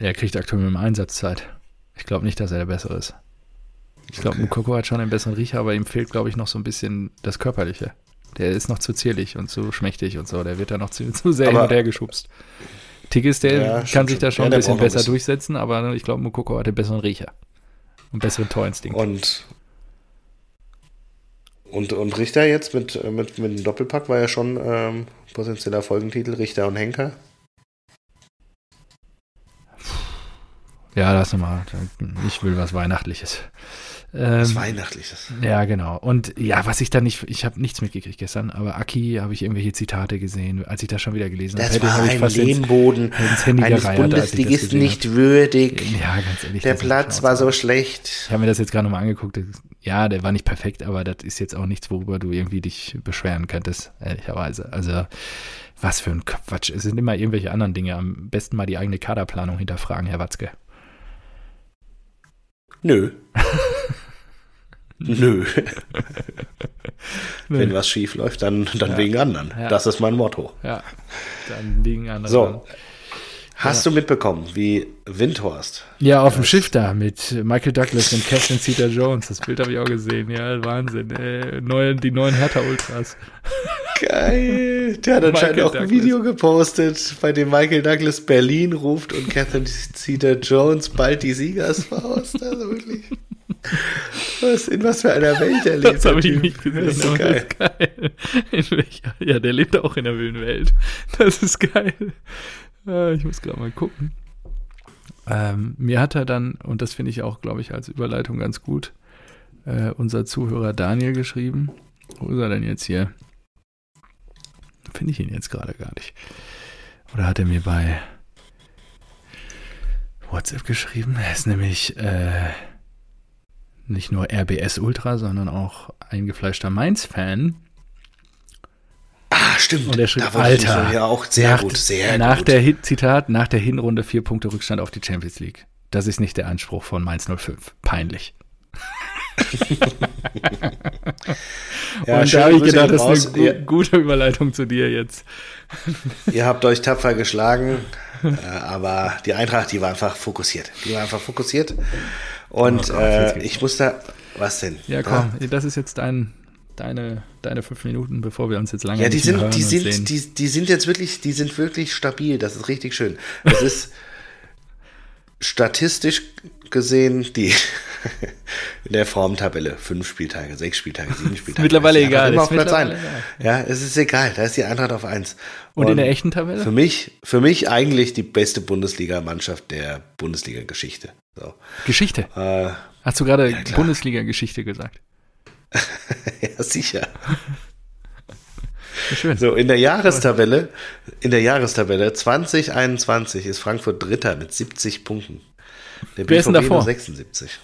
Er kriegt aktuell mit dem Einsatzzeit. Ich glaube nicht, dass er der bessere ist. Ich glaube, Okay. Mukoko hat schon einen besseren Riecher, aber ihm fehlt, glaube ich, noch so ein bisschen das Körperliche. Der ist noch zu zierlich und zu schmächtig und so. Der wird da noch zu, zu sehr Aber- hin und her geschubst. Tigges, der Ja, kann sich da schon. Ja, ein bisschen besser bisschen. durchsetzen, aber ich glaube, Mukoko hat den besseren Riecher. Und besseren Torinstinkt. Und, und, und Richter jetzt mit, äh, mit, mit dem Doppelpack war ja schon ähm, potenzieller Folgentitel, Richter und Henker. Ja, lass mal. Ich will was Weihnachtliches. Ähm, Das Weihnachtliches. ja, genau. Und ja, was ich da nicht, ich habe nichts mitgekriegt gestern, aber Aki habe ich irgendwelche Zitate gesehen, als ich das schon wieder gelesen habe. Das war habe ich ein fast ins, Lehmboden ins Handy eines gereiert, Bundesligisten nicht würdig. Ja, ganz ehrlich. Der Platz war so schlecht. Ich habe mir das jetzt gerade nochmal angeguckt. Ja, der war nicht perfekt, aber das ist jetzt auch nichts, worüber du irgendwie dich beschweren könntest, ehrlicherweise. Also, was für ein Quatsch. Es sind immer irgendwelche anderen Dinge. Am besten mal die eigene Kaderplanung hinterfragen, Herr Watzke. Nö. Nö. Wenn was schief läuft, dann, dann wegen anderen. Ja. Das ist mein Motto. Ja, dann liegen andere. So. Hast du mitbekommen, wie Windhorst Ja, auf dem Schiff da mit Michael Douglas und Catherine Zeta-Jones. Das Bild habe ich auch gesehen. Ja, Wahnsinn. Äh, neue, die neuen Hertha-Ultras. Geil. Der hat anscheinend auch ein Video gepostet, bei dem Michael Douglas Berlin ruft und Catherine Zeta Jones bald die Siegersfaust. Also wirklich. Was, in was für einer Welt er lebt. Das habe ich nicht gesehen. Das ist so geil. Das ist geil. Ja, der lebt auch in der wilden Welt. Das ist geil. Äh, Ich muss gerade mal gucken. Ähm, mir hat er dann, und das finde ich auch, glaube ich, als Überleitung ganz gut, äh, unser Zuhörer Daniel geschrieben. Wo ist er denn jetzt hier? Finde ich ihn jetzt gerade gar nicht. Oder hat er mir bei WhatsApp geschrieben? Er ist nämlich äh, nicht nur RBS Ultra, sondern auch eingefleischter Mainz-Fan. Stimmt. Und er schrieb, Alter, mich ja auch sehr nach, gut, sehr nach gut. der Hin- Zitat, nach der Hinrunde vier Punkte Rückstand auf die Champions League. Das ist nicht der Anspruch von Mainz 05. Peinlich. Ja, Und da habe ich gedacht, das ist eine gu gute Überleitung zu dir jetzt. Ihr habt euch tapfer geschlagen, äh, aber die Eintracht, die war einfach fokussiert. Die war einfach fokussiert. Und Oh Gott, äh, ich musste, was denn? Ja, komm, das ist jetzt dein, deine, deine fünf Minuten, bevor wir uns jetzt lange Ja, die sind, die und sind, die, die sind jetzt wirklich, die sind wirklich stabil. Das ist richtig schön. Das ist statistisch gesehen die in der Formtabelle fünf Spieltage, sechs Spieltage, sieben Spieltage. mittlerweile ist egal, Immer auf Platz ein. Ja, es ist egal. Da ist die Eintracht auf eins. Und in der echten Tabelle? Für mich, für mich eigentlich die beste Bundesliga-Mannschaft der Bundesliga-Geschichte. So. Geschichte. Äh, Hast du gerade klar. Bundesliga-Geschichte gesagt? ja, sicher. Schön. So, in der Jahrestabelle, in der Jahrestabelle 2021 ist Frankfurt Dritter mit 70 Punkten. Der Wer BVB davor? nur 76.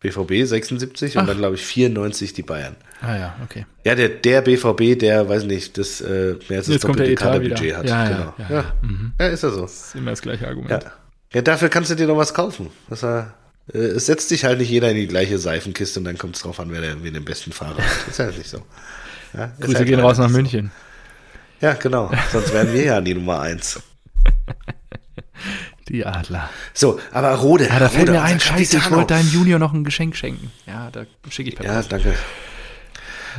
BVB 76 und Ach. dann glaube ich 94 die Bayern. Ah ja, okay. Ja, der, der BVB, der, weiß nicht, das äh, mehr als das doppelte Kaderbudget hat. Ja, genau. ja, Ja, ja. Mhm. ja, ist ja so. Das ist immer das gleiche Argument. Ja. dafür kannst du dir noch was kaufen. Das war, es setzt sich halt nicht jeder in die gleiche Seifenkiste und dann kommt es drauf an, wer, der, wer den besten Fahrer hat. Ist halt nicht so. Ja, Grüße halt gehen raus nach nicht so. München. Ja, genau. Sonst wären wir ja die Nummer eins. Die Adler. So, aber Rode. Ja, da fällt Rode, mir ein, scheiße, ich wollte deinem Junior noch ein Geschenk schenken. Ja, da schicke ich per Ja, danke.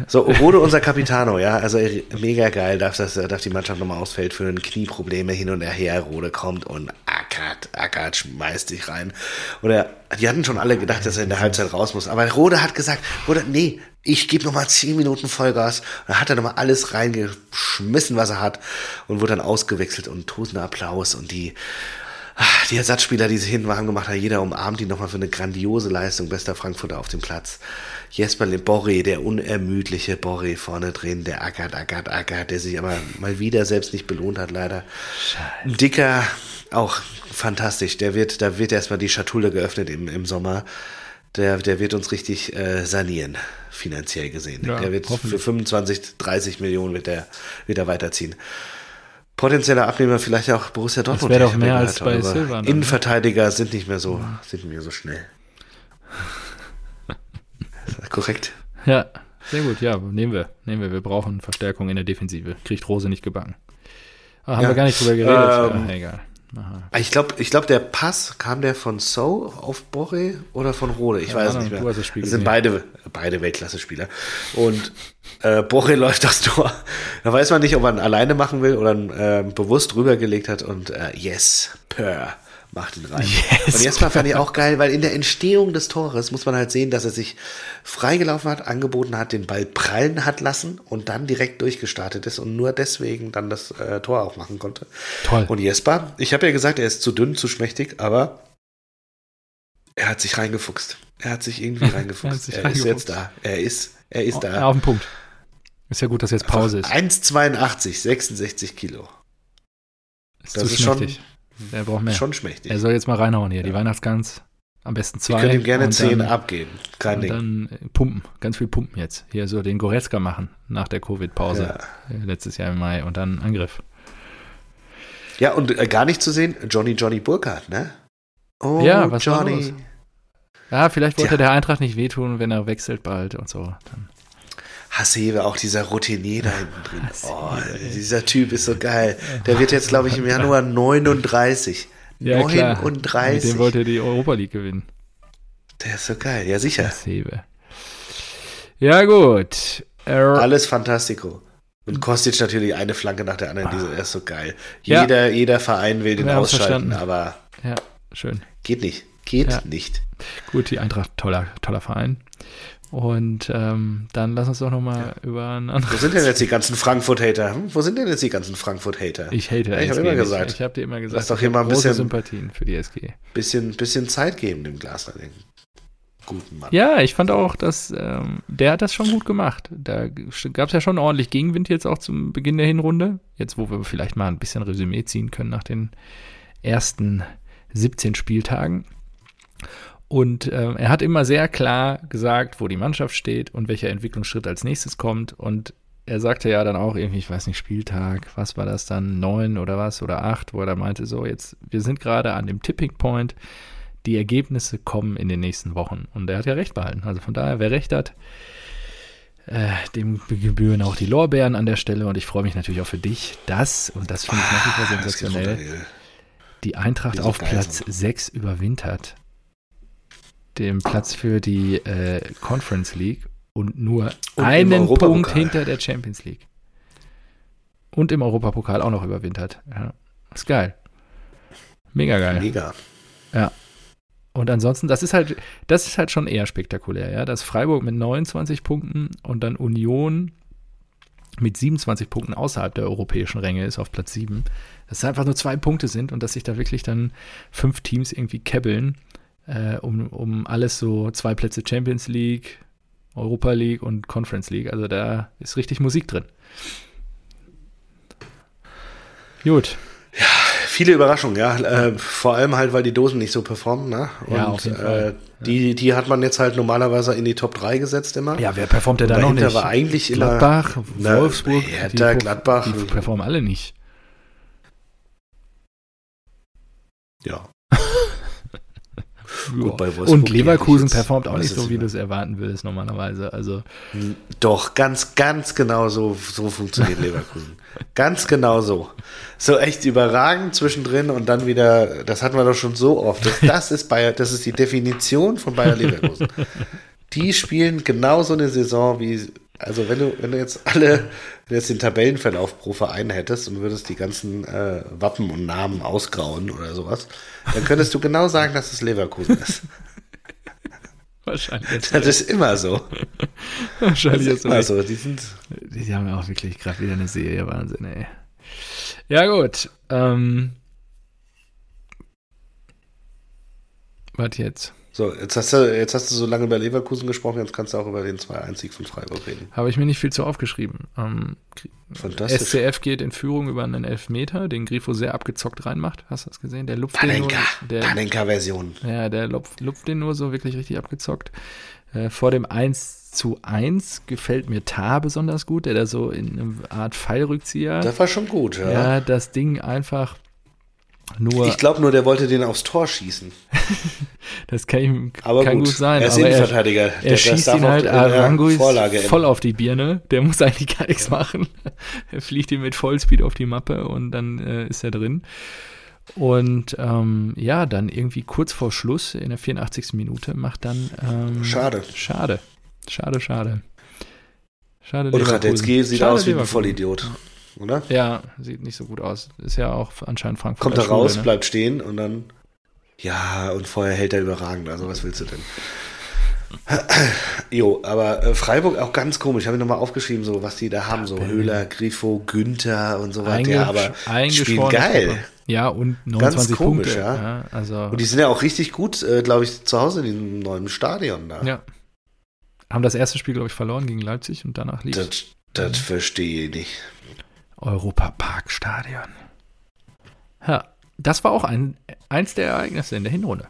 So, Rode, unser Capitano, ja, also mega geil, darf, das, darf die Mannschaft nochmal ausfällt für Knieprobleme hin und her. Rode kommt und ackert, ackert, schmeißt sich rein. Oder die hatten schon alle gedacht, dass er in der Halbzeit raus muss. Aber Rode hat gesagt, Rode, nee, ich gebe nochmal 10 Minuten Vollgas. Und dann hat er nochmal alles reingeschmissen, was er hat und wurde dann ausgewechselt und tosender Applaus und die Ah, Die Ersatzspieler, die sich hinten warm gemacht haben, jeder umarmt ihn nochmal für eine grandiose Leistung. Bester Frankfurter auf dem Platz. Jesper Borre, der unermüdliche Borre vorne drin, der ackert, ackert, ackert, der sich aber mal wieder selbst nicht belohnt hat, leider. Ein Dicker, auch fantastisch. Der wird, da wird erstmal die Schatulle geöffnet im, im Sommer. Der, der wird uns richtig äh, sanieren, finanziell gesehen. Ja, der wird für hoffentlich. 25, 30 Millionen wird der, wird er weiterziehen. Potenzieller Abnehmer vielleicht auch Borussia Dortmund. wäre doch mehr ja als bei aber Silva dann, ne? Innenverteidiger sind nicht mehr so, sind nicht mehr so schnell. Korrekt. Ja, sehr gut. Ja, nehmen wir. Nehmen wir. Wir brauchen Verstärkung in der Defensive. Kriegt Rose nicht gebacken. Ah, haben Ja. wir gar nicht drüber geredet. Ähm, ja, egal. Aha. Ich glaube, ich glaub, der Pass kam der von So auf Borre oder von Rode. Ich Keine weiß Ahnung, nicht mehr. du hast das Spiel das sind beide, beide Weltklasse-Spieler. Und äh, Borre läuft das Tor. Da weiß man nicht, ob ihn alleine machen will oder äh, bewusst rübergelegt hat. Und äh, yes, per macht ihn rein. Yes, und jetzt mal fand ich auch geil, weil in der Entstehung des Tores muss man halt sehen, dass er sich freigelaufen hat, angeboten hat, den Ball prallen hat lassen und dann direkt durchgestartet ist und nur deswegen dann das äh, Tor auch machen konnte. Toll. Und Jesper, ich habe ja gesagt, er ist zu dünn, zu schmächtig, aber Er hat sich reingefuchst. Er hat sich irgendwie reingefuchst. er ist reingefuchst. jetzt da. Er ist, er ist Ja, da. auf den Punkt. Ist ja gut, dass jetzt Pause ist. 1,82, 66 Kilo. Ist das ist schon-. Der braucht mehr. Schon schmächtig. Er soll jetzt mal reinhauen hier. Die Weihnachtsgans. Am besten Ich zwei. könnte ihm gerne und 10 dann, abgeben. Kein Und Ding. dann äh, pumpen. Ganz viel pumpen jetzt. Hier so den Goretzka machen nach der Covid-Pause. Ja. Äh, Letztes Jahr im Mai. Und dann Angriff. Ja, und äh, gar nicht zu sehen, Johnny Johnny Burkhardt, ne? Oh, Ja, was Johnny. Ja, vielleicht wollte Tja. der Eintracht nicht wehtun, wenn er wechselt bald und so. Dann. Hasebe, auch dieser Routinier da hinten drin. Hasebe, Oh, dieser Typ ist so geil. Der wird jetzt, glaube ich, im Januar 39. Ja, klar. Mit 39. dem wollte er die Europa League gewinnen. Der ist so geil. Ja, sicher. Das Hebe. Ja, gut. Er, Alles Fantastico. Und Kostic natürlich eine Flanke nach der anderen. Diese, er ist so geil. Ja. Jeder, jeder Verein will den haben's ausschalten, verstanden. aber ja, schön. geht nicht. Geht Ja. nicht. Gut, die Eintracht, toller, toller Verein. Und ähm, dann lass uns doch nochmal über ein Wo anderes. sind denn jetzt die ganzen Frankfurt-Hater? Hm? Wo sind denn jetzt die ganzen Frankfurt-Hater? Ich hate Ich hab SG immer gesagt. Ich habe dir immer gesagt, Lass doch ich hier mal ein bisschen- Sympathien für die SG. Bisschen, bisschen Zeit geben dem Glasner, den guten Mann. Ja, ich fand auch, dass ähm, der hat das schon gut gemacht. Da gab es ja schon ordentlich Gegenwind jetzt auch zum Beginn der Hinrunde. Jetzt, wo wir vielleicht mal ein bisschen Resümee ziehen können nach den ersten 17 Spieltagen. Und ähm, er hat immer sehr klar gesagt, wo die Mannschaft steht und welcher Entwicklungsschritt als nächstes kommt. Und er sagte ja dann auch irgendwie, ich weiß nicht, Spieltag, was war das dann, neun oder was oder acht, wo er dann meinte, so jetzt, wir sind gerade an dem Tipping Point, die Ergebnisse kommen in den nächsten Wochen. Und er hat ja recht behalten. Also von daher, wer recht hat, äh, dem gebühren auch die Lorbeeren an der Stelle. Und ich freue mich natürlich auch für dich, dass, und das finde ich nach wie vor Ah, sensationell, die Eintracht auf Platz. 6 überwintert. Den Platz für die äh, Conference League und nur Und einen. Punkt hinter der Champions League. Und im Europapokal auch noch überwintert. Ja. Ist geil. Mega geil. Mega. Und ansonsten, das ist halt, das ist halt schon eher spektakulär, ja. Dass Freiburg mit 29 Punkten und dann Union mit 27 Punkten außerhalb der europäischen Ränge ist auf Platz 7. Dass es einfach nur zwei Punkte sind und dass sich da wirklich dann fünf Teams irgendwie kebbeln, äh, um, um alles so zwei Plätze Champions League, Europa League und Conference League. Also da ist richtig Musik drin. Gut. Viele Überraschungen, ja. Äh, vor allem halt, weil die Dosen nicht so performen, ne? Und Ja, auf jeden Fall. Äh, die, die hat man jetzt halt normalerweise in die Top 3 gesetzt immer. Ja, wer performt denn da noch nicht? war eigentlich immer Gladbach, Na, Wolfsburg, Hertha, die, Gladbach. die performen alle nicht. Ja. Gut, Und Leverkusen performt auch nicht so, wie du es erwarten würdest normalerweise. Also Doch, ganz, ganz genau so, so funktioniert Leverkusen. ganz genau so. So echt überragend zwischendrin und dann wieder, das hatten wir doch schon so oft. Das, das ist Bayer, das ist die Definition von Bayer Leverkusen. Die spielen genauso eine Saison wie, also wenn du, wenn du jetzt alle, du jetzt den Tabellenverlauf pro Verein hättest und würdest die ganzen äh, Wappen und Namen ausgrauen oder sowas, dann könntest du genau sagen, dass es Leverkusen ist. wahrscheinlich. Das ist immer so. Das wahrscheinlich ist jetzt immer so. Die sind, Die haben ja auch wirklich gerade wieder eine Serie, Wahnsinn, ey. Ja, gut. Ähm, was jetzt? So, jetzt hast, du, jetzt hast du so lange über Leverkusen gesprochen, jetzt kannst du auch über den 2-1-Sieg von Freiburg reden. Habe ich mir nicht viel zu aufgeschrieben. Ähm, Fantastisch. SCF geht in Führung über einen Elfmeter, den Grifo sehr abgezockt reinmacht. Hast du das gesehen? Der lupft den nur. Panenka-Version. Ja, der lupft, lupft den nur so wirklich richtig abgezockt. Äh, vor dem 1 zu 1 gefällt mir Tar besonders gut, der da so in einer Art Pfeilrückzieher, Das war schon gut, ja. ja, das Ding einfach nur, Ich glaube nur, der wollte den aufs Tor schießen. das kann, ich, Aber kann gut, gut, sein, er ist er, Innenverteidiger. er das schießt ihn halt, Aranguis Vorlage voll auf die Birne, der muss eigentlich gar nichts machen. Er fliegt ihm mit Vollspeed auf die Mappe und dann äh, ist er drin. Und ähm, ja, dann irgendwie kurz vor Schluss in der 84. Minute macht dann ähm, Schade. Schade. Schade, schade. Schade, Und. Radetzky sieht Schade, aus wie ein. Vollidiot. Oder? Ja, sieht nicht so gut aus. Ist ja auch anscheinend Frankfurt. Kommt da raus, bleibt stehen und dann. Ja, und vorher hält er überragend. Also, was willst du denn? Jo, aber äh, Freiburg auch ganz komisch. Habe ich nochmal aufgeschrieben, so was die da haben. So Höhler, Grifo, Günther und so weiter. Ja, aber spielen geil. Ja, und 29 ganz komisch, Punkte. Ja. ja. also und die sind ja auch richtig gut, äh, glaube ich, zu Hause in diesem neuen Stadion da. Ja. Haben das erste Spiel, glaube ich, verloren gegen Leipzig und danach lief Das, das verstehe ich nicht. Europa-Park-Stadion. Ja, das war auch ein, eins der Ereignisse in der Hinrunde.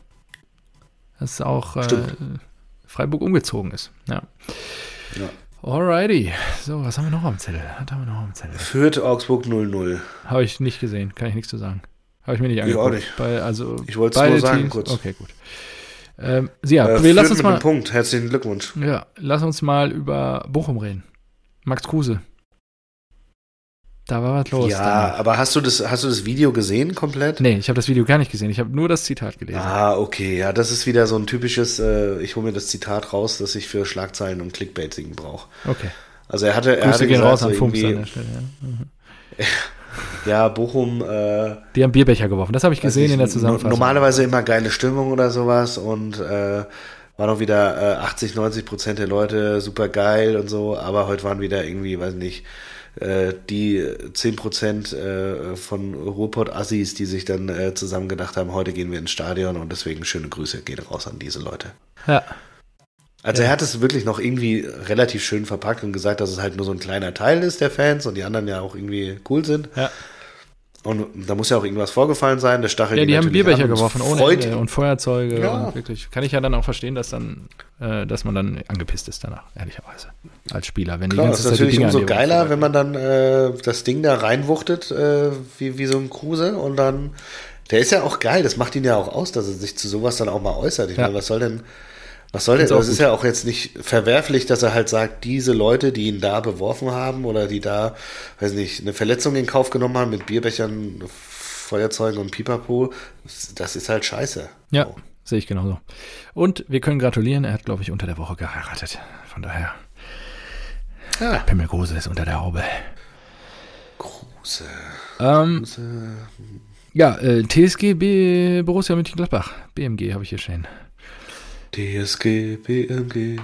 Dass auch äh, Freiburg umgezogen ist. Ja. ja. Alrighty. So, was haben wir noch am Zettel? Was haben wir noch am Zettel? Fürth Augsburg 0-0. Habe ich nicht gesehen, kann ich nichts zu sagen. Habe ich mir nicht angeguckt. Ich auch nicht. Bei, also ich wollte es nur sagen Teams. kurz. Okay, gut. Ähm, ja, äh, wir lassen uns mal. Punkt. Herzlichen Glückwunsch. Ja, lass uns mal über Bochum reden. Max Kruse. Da war was los. Ja, danach. aber hast du das, hast du das Video gesehen komplett? Nee, ich habe das Video gar nicht gesehen. Ich habe nur das Zitat gelesen. Ah, okay. Ja, das ist wieder so ein typisches, äh, ich hole mir das Zitat raus, das ich für Schlagzeilen und Clickbaiting brauche. Okay. Also er hatte, er Grüße hatte gehen gesagt, raus so an Fumps irgendwie, an der Stelle, ja. Mhm. ja, Bochum. Äh, Die haben Bierbecher geworfen. Das habe ich gesehen ich, in der Zusammenfassung. Normalerweise immer geile Stimmung oder sowas und äh, waren auch wieder äh, 80, 90 Prozent der Leute super geil und so, aber heute waren wieder irgendwie, weiß nicht, äh, die 10 Prozent äh, von Ruhrpott-Assis, die sich dann äh, zusammen gedacht haben, heute gehen wir ins Stadion und deswegen schöne Grüße gehen raus an diese Leute. Ja. Also Ja. er hat es wirklich noch irgendwie relativ schön verpackt und gesagt, dass es halt nur so ein kleiner Teil ist der Fans und die anderen ja auch irgendwie cool sind. Ja. Und da muss ja auch irgendwas vorgefallen sein. Der Stachel Ja, die haben Bierbecher geworfen ohne Ende und Feuerzeuge Ja. und wirklich. Kann ich ja dann auch verstehen, dass dann, äh, dass man dann angepisst ist danach, ehrlicherweise. Als Spieler. Wenn Klar, die das ist natürlich umso geiler, wenn man dann äh, das Ding da reinwuchtet, äh, wie, wie so ein Kruse und dann, der ist ja auch geil, das macht ihn ja auch aus, dass er sich zu sowas dann auch mal äußert. Ich Ja. meine, was soll denn, was soll denn, das ist gut. ja auch jetzt nicht verwerflich, dass er halt sagt, diese Leute, die ihn da beworfen haben oder die da, weiß nicht, eine Verletzung in Kauf genommen haben mit Bierbechern, Feuerzeugen und Pipapo, das ist halt scheiße. Ja, So. sehe ich genauso. Und wir können gratulieren, er hat, glaube ich, unter der Woche geheiratet. Von daher, Ja, Pimmelgrose ist unter der Haube. Kruse. Ähm, Kruse. ja, äh, TSG B Borussia Mönchengladbach. BMG habe ich hier stehen. DSG, BMG.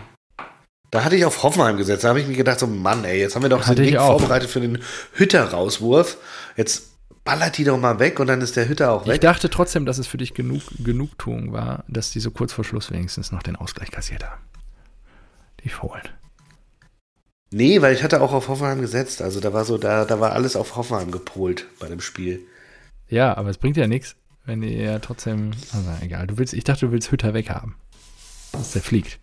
Da hatte ich auf Hoffenheim gesetzt. Da habe ich mir gedacht, so Mann, ey, jetzt haben wir doch Hatte den ich Ding auch. vorbereitet für den Hütter-Rauswurf. Jetzt ballert die doch mal weg und dann ist der Hütter auch Ich weg. dachte trotzdem, dass es für dich genug Genugtuung war, dass die so kurz vor Schluss wenigstens noch den Ausgleich kassiert haben. Die Fohlen. Nee, weil ich hatte auch auf Hoffenheim gesetzt. Also da war so, da, da war alles auf Hoffenheim gepolt bei dem Spiel. Ja, aber es bringt ja nichts, wenn die ja trotzdem. Also egal, du willst, ich dachte, du willst Hütter weghaben. Dass der fliegt.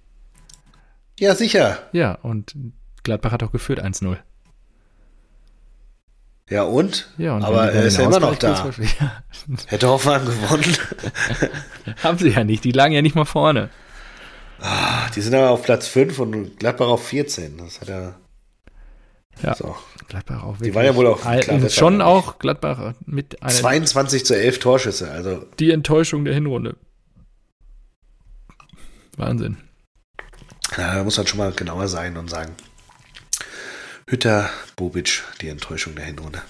Ja, sicher. Ja, und Gladbach hat auch geführt 1-0. Ja, und? Ja, und Aber er ist ja immer noch da. Ja, Hätte Hoffenheim gewonnen. haben sie ja nicht, die lagen ja nicht mal vorne. Ah, die sind aber auf Platz 5 und Gladbach auf 14. Das hat ja. Ja. So. Gladbach auch Die waren ja wohl auch besser, schon auch Gladbach mit einer 22 zu 11 Torschüsse. Also die Enttäuschung der Hinrunde. Wahnsinn. Da muss man schon mal genauer sein und sagen. Hütter, Bobic, die Enttäuschung der Hinrunde.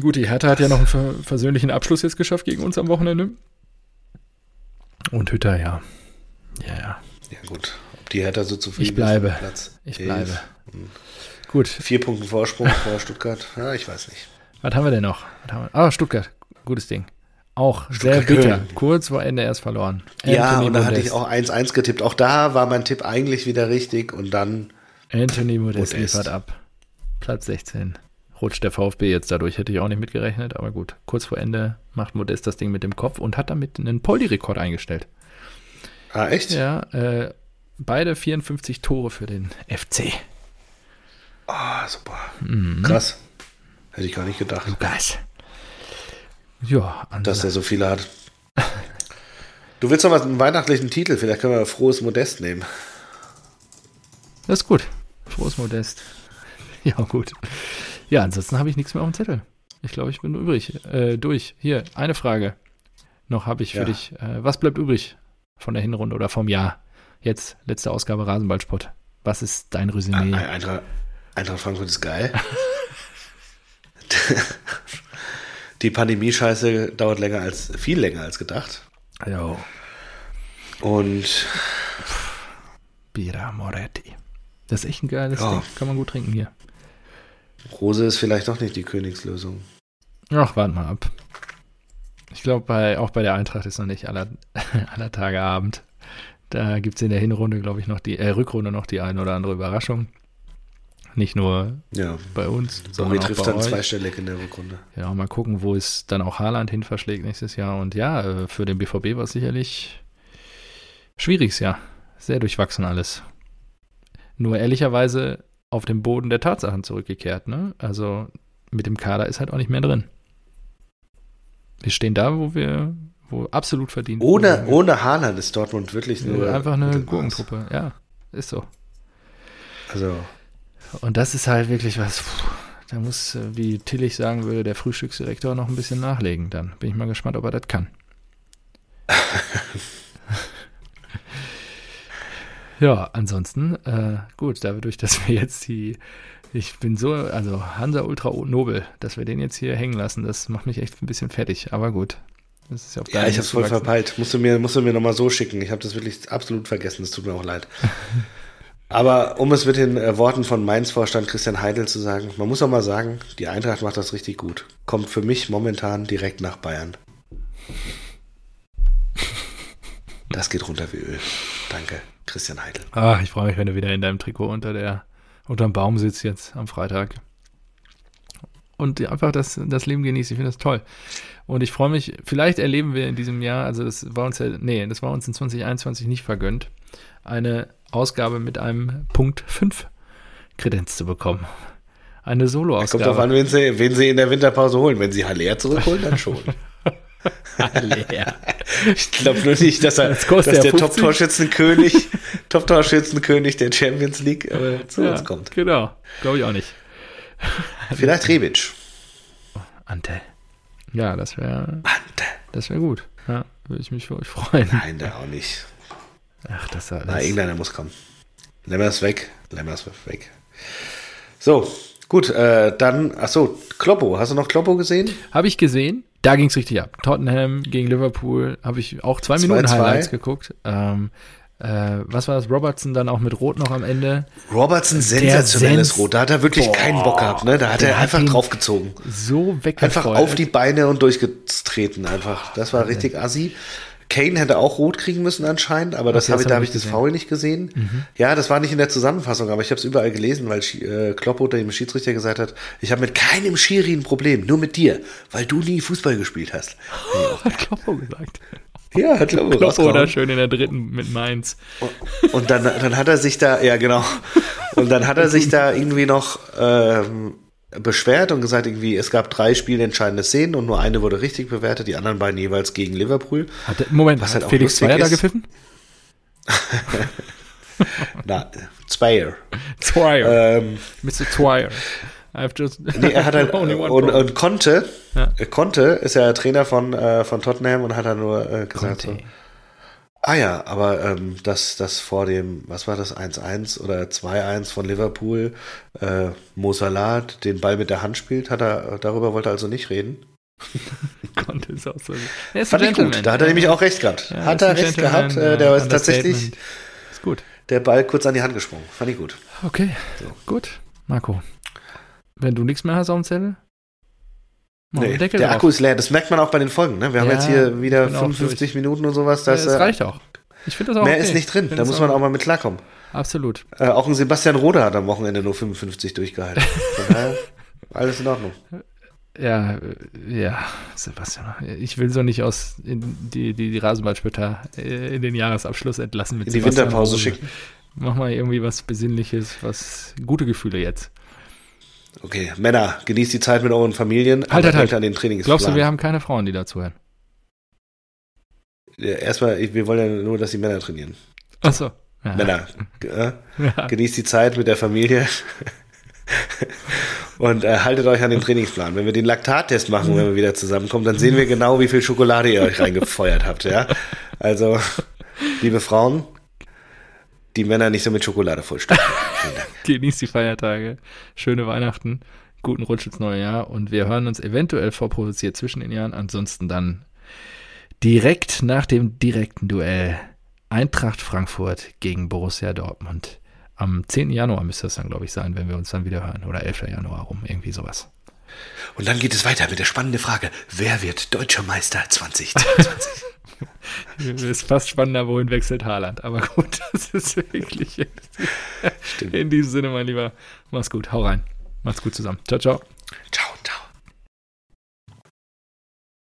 Gut, die Hertha hat ja noch einen ver versöhnlichen Abschluss jetzt geschafft gegen uns am Wochenende. Und Hütter, ja. Ja, ja. Ja gut, ob die Hertha so zufrieden Ich bleibe. ist Platz Ich 11. bleibe. Gut, Vier Punkte Vorsprung vor Stuttgart. Ja, ich weiß nicht. was haben wir denn noch? Wir? Ah, Stuttgart. Gutes Ding. Auch sehr Stuttgart bitter. Köln. Kurz vor Ende erst verloren. ja, Anthony und da hatte ich auch 1-1 getippt. Auch da war mein Tipp eigentlich wieder richtig und dann, Anthony Modest, Modest. liefert ab. Platz 16. Rutscht der VfB jetzt dadurch, hätte ich auch nicht mitgerechnet, aber gut. Kurz vor Ende macht Modest das Ding mit dem Kopf und hat damit einen Poldi-Rekord eingestellt. ah echt? Ja, äh, beide 54 Tore für den FC. Ah, super. Mhm. Krass. Hätte ich gar nicht gedacht, Lukas. Ja, dass Ansel. der so viele hat. Du willst noch was, einen weihnachtlichen Titel? Vielleicht können wir Frohes Modest nehmen. das ist gut. Frohes Modest. Ja, gut. Ja, ansonsten habe ich nichts mehr auf dem Zettel. Ich glaube, ich bin übrig. Äh, durch. Hier, eine Frage. Noch habe ich für Ja. dich. Äh, was bleibt übrig von der Hinrunde oder vom Jahr? Jetzt, letzte Ausgabe Rasenballsport. Was ist dein Resümee? Ein- Eintracht, Eintracht Frankfurt ist geil. Die Pandemie-Scheiße dauert länger als, viel länger als gedacht. Jo. Und Bira Moretti. Das ist echt ein geiles Ja. Ding. Kann man gut trinken hier. Rose ist vielleicht doch nicht die Königslösung. Ach, warten mal ab. Ich glaube, auch bei der Eintracht ist noch nicht aller, aller Tage Abend. Da gibt es in der Hinrunde, glaube ich, noch die, äh, Rückrunde noch die eine oder andere Überraschung. Nicht nur Ja. bei uns, sondern auch trifft bei dann euch. zweistellig in der Rückrunde. Ja, mal gucken, wo es dann auch Haaland hin verschlägt nächstes Jahr. Und ja, äh, für den BVB war es sicherlich schwieriges Jahr. Sehr durchwachsen alles. Nur ehrlicherweise auf den Boden der Tatsachen zurückgekehrt. Ne? Also mit dem Kader ist halt auch nicht mehr drin. Wir stehen da, wo wir, wo absolut verdient. Ohne, wo ohne Haaland ist Dortmund wirklich wir- nur. einfach eine. Gurkentruppe. Ja, ist so. Also, Und das ist halt wirklich was, da muss, äh, wie Tillich sagen würde, der Frühstücksdirektor noch ein bisschen nachlegen. Dann bin ich mal gespannt, ob er das kann. ja, ansonsten, äh, gut, dadurch, dass wir jetzt die, ich bin so, also Hansa Ultra Nobel, dass wir den jetzt hier hängen lassen, das macht mich echt ein bisschen fertig. Aber gut. Das ist ja, ja, ich hab's voll verpeilt. Musst du mir, musst du mir nochmal so schicken. Ich habe das wirklich absolut vergessen. Es tut mir auch leid. Aber um es mit den äh, Worten von Mainz-Vorstand Christian Heidel zu sagen, man muss auch mal sagen, die Eintracht macht das richtig gut. Kommt für mich momentan direkt nach Bayern. Das geht runter wie Öl. Danke, Christian Heidel. Ach, ich freue mich, wenn du wieder in deinem Trikot unter der, unterm Baum sitzt jetzt am Freitag. Und einfach das, das Leben genießt. Ich finde das toll. Und ich freue mich, vielleicht erleben wir in diesem Jahr, also das war uns ja, nee, das war uns in 2021 nicht vergönnt, eine Ausgabe mit einem Punkt 5 Kredenz zu bekommen. Eine Kommt drauf an, Solo-Ausgabe. wen sie, wen sie in der Winterpause holen. Wenn sie Haller zurückholen, dann schon. Leer. Ich glaube nur nicht, dass er, Das dass der 50. Top-Torschützenkönig, Top-Torschützenkönig der Champions League äh, zu Ja, uns kommt. Genau, glaube ich auch nicht. Vielleicht Rebic. Ante. Ja, das wäre Ante. das wär gut. Ja, würde ich mich für euch freuen. Nein, der auch nicht. Ach, das war Na, alles. irgendeiner muss kommen. Lemmer ist weg. Lemmer ist weg. So, gut, äh, dann, ach so, Kloppo. Hast du noch Kloppo gesehen? Habe ich gesehen. Da ging es richtig ab. Tottenham gegen Liverpool habe ich auch zwei 2-2. Minuten Highlights geguckt. Ähm, äh, was war das? Robertson dann auch mit Rot noch am Ende. Robertson, sensationelles Sens- Rot. Da hat er wirklich Boah. keinen Bock gehabt, ne? Da hat Der er hat einfach ihn draufgezogen. So weggefeuert. Einfach auf die Beine und durchgetreten einfach. Das war richtig assi. Kane hätte auch rot kriegen müssen anscheinend, aber das Okay, habe ich, da hab habe ich das. Foul nicht gesehen. Ja, das war nicht in der Zusammenfassung, aber ich habe es überall gelesen, weil äh, Kloppo dem Schiedsrichter gesagt hat, ich habe mit keinem Schiri ein Problem, nur mit dir, weil du nie Fußball gespielt hast. Hat Kloppo gesagt. Ja, hat Kloppo, Kloppo da schön in der dritten mit Mainz. Und dann, dann hat er sich da, ja genau, und dann hat er sich da irgendwie noch ähm, beschwert und gesagt, irgendwie, es gab drei spielentscheidende Szenen und nur eine wurde richtig bewertet, die anderen beiden jeweils gegen Liverpool. Hat der, Moment, Was hat halt Felix Zweier da gepfiffen? Na, Zweier. Zweier. Ähm, Mr. Zweier. I've just nee, er hat halt, und, und Conte, Ja. Conte ist ja Trainer von, äh, von Tottenham und hat dann nur äh, gesagt so, Conte. Ah ja, aber ähm, dass das vor dem, was war das, 1-1 oder 2-1 von Liverpool, äh, Mo Salah den Ball mit der Hand spielt, hat er, darüber wollte er also nicht reden. Conte ist auch so. Er ist Fand ich gut, da hat er nämlich auch recht gehabt. Ja, hat er recht gehabt, äh, der äh, ist tatsächlich. Ist gut. der Ball kurz an die Hand gesprungen. Fand ich gut. Okay, gut. Marco, wenn du nichts mehr hast auf dem Zettel, Nee, der drauf. Akku ist leer, das merkt man auch bei den Folgen. Ne? Wir haben Ja, jetzt hier wieder ich bin auch 55 Minuten und sowas. Ja, Das, äh, reicht auch. Ich finde das auch mehr okay. ist nicht drin, da muss man auch mal mit klarkommen. Absolut. Äh, auch ein Sebastian Rode hat am Wochenende nur 55 durchgehalten. Von daher, alles in Ordnung. Ja, äh, ja, Sebastian. Ich will so nicht aus die, die, die Rasenballspötter äh, in den Jahresabschluss entlassen mit In die Sebastian Winterpause Rose. schicken. Mach mal irgendwie was Besinnliches, was gute Gefühle jetzt. Okay, Männer, genießt die Zeit mit euren Familien. Halt, halt, halt. an den Trainingsplan. Glaubst du, wir haben keine Frauen, die dazuhören? Ja, Erstmal, wir wollen ja nur, dass die Männer trainieren. Achso. Ja. Männer, äh, Ja. genießt die Zeit mit der Familie. Und äh, haltet euch an den Trainingsplan. Wenn wir den Laktattest machen, wenn wir wieder zusammenkommen, dann sehen wir genau, wie viel Schokolade ihr euch reingefeuert habt. Ja? Also, liebe Frauen, die Männer nicht so mit Schokolade vollstopfen. Genießt die Feiertage. Schöne Weihnachten. Guten Rutsch ins neue Jahr. Und wir hören uns eventuell vorproduziert zwischen den Jahren. Ansonsten dann direkt nach dem direkten Duell Eintracht Frankfurt gegen Borussia Dortmund. Am 10. Januar müsste das dann, glaube ich, sein, wenn wir uns dann wieder hören. Oder 11. Januar rum, irgendwie sowas. Und dann geht es weiter mit der spannenden Frage, wer wird deutscher Meister 2022? Ist fast spannender, wohin wechselt Haaland. Aber gut, das ist wirklich. Stimmt. In diesem Sinne, mein Lieber, mach's gut, hau rein. Macht's gut zusammen. Ciao, ciao.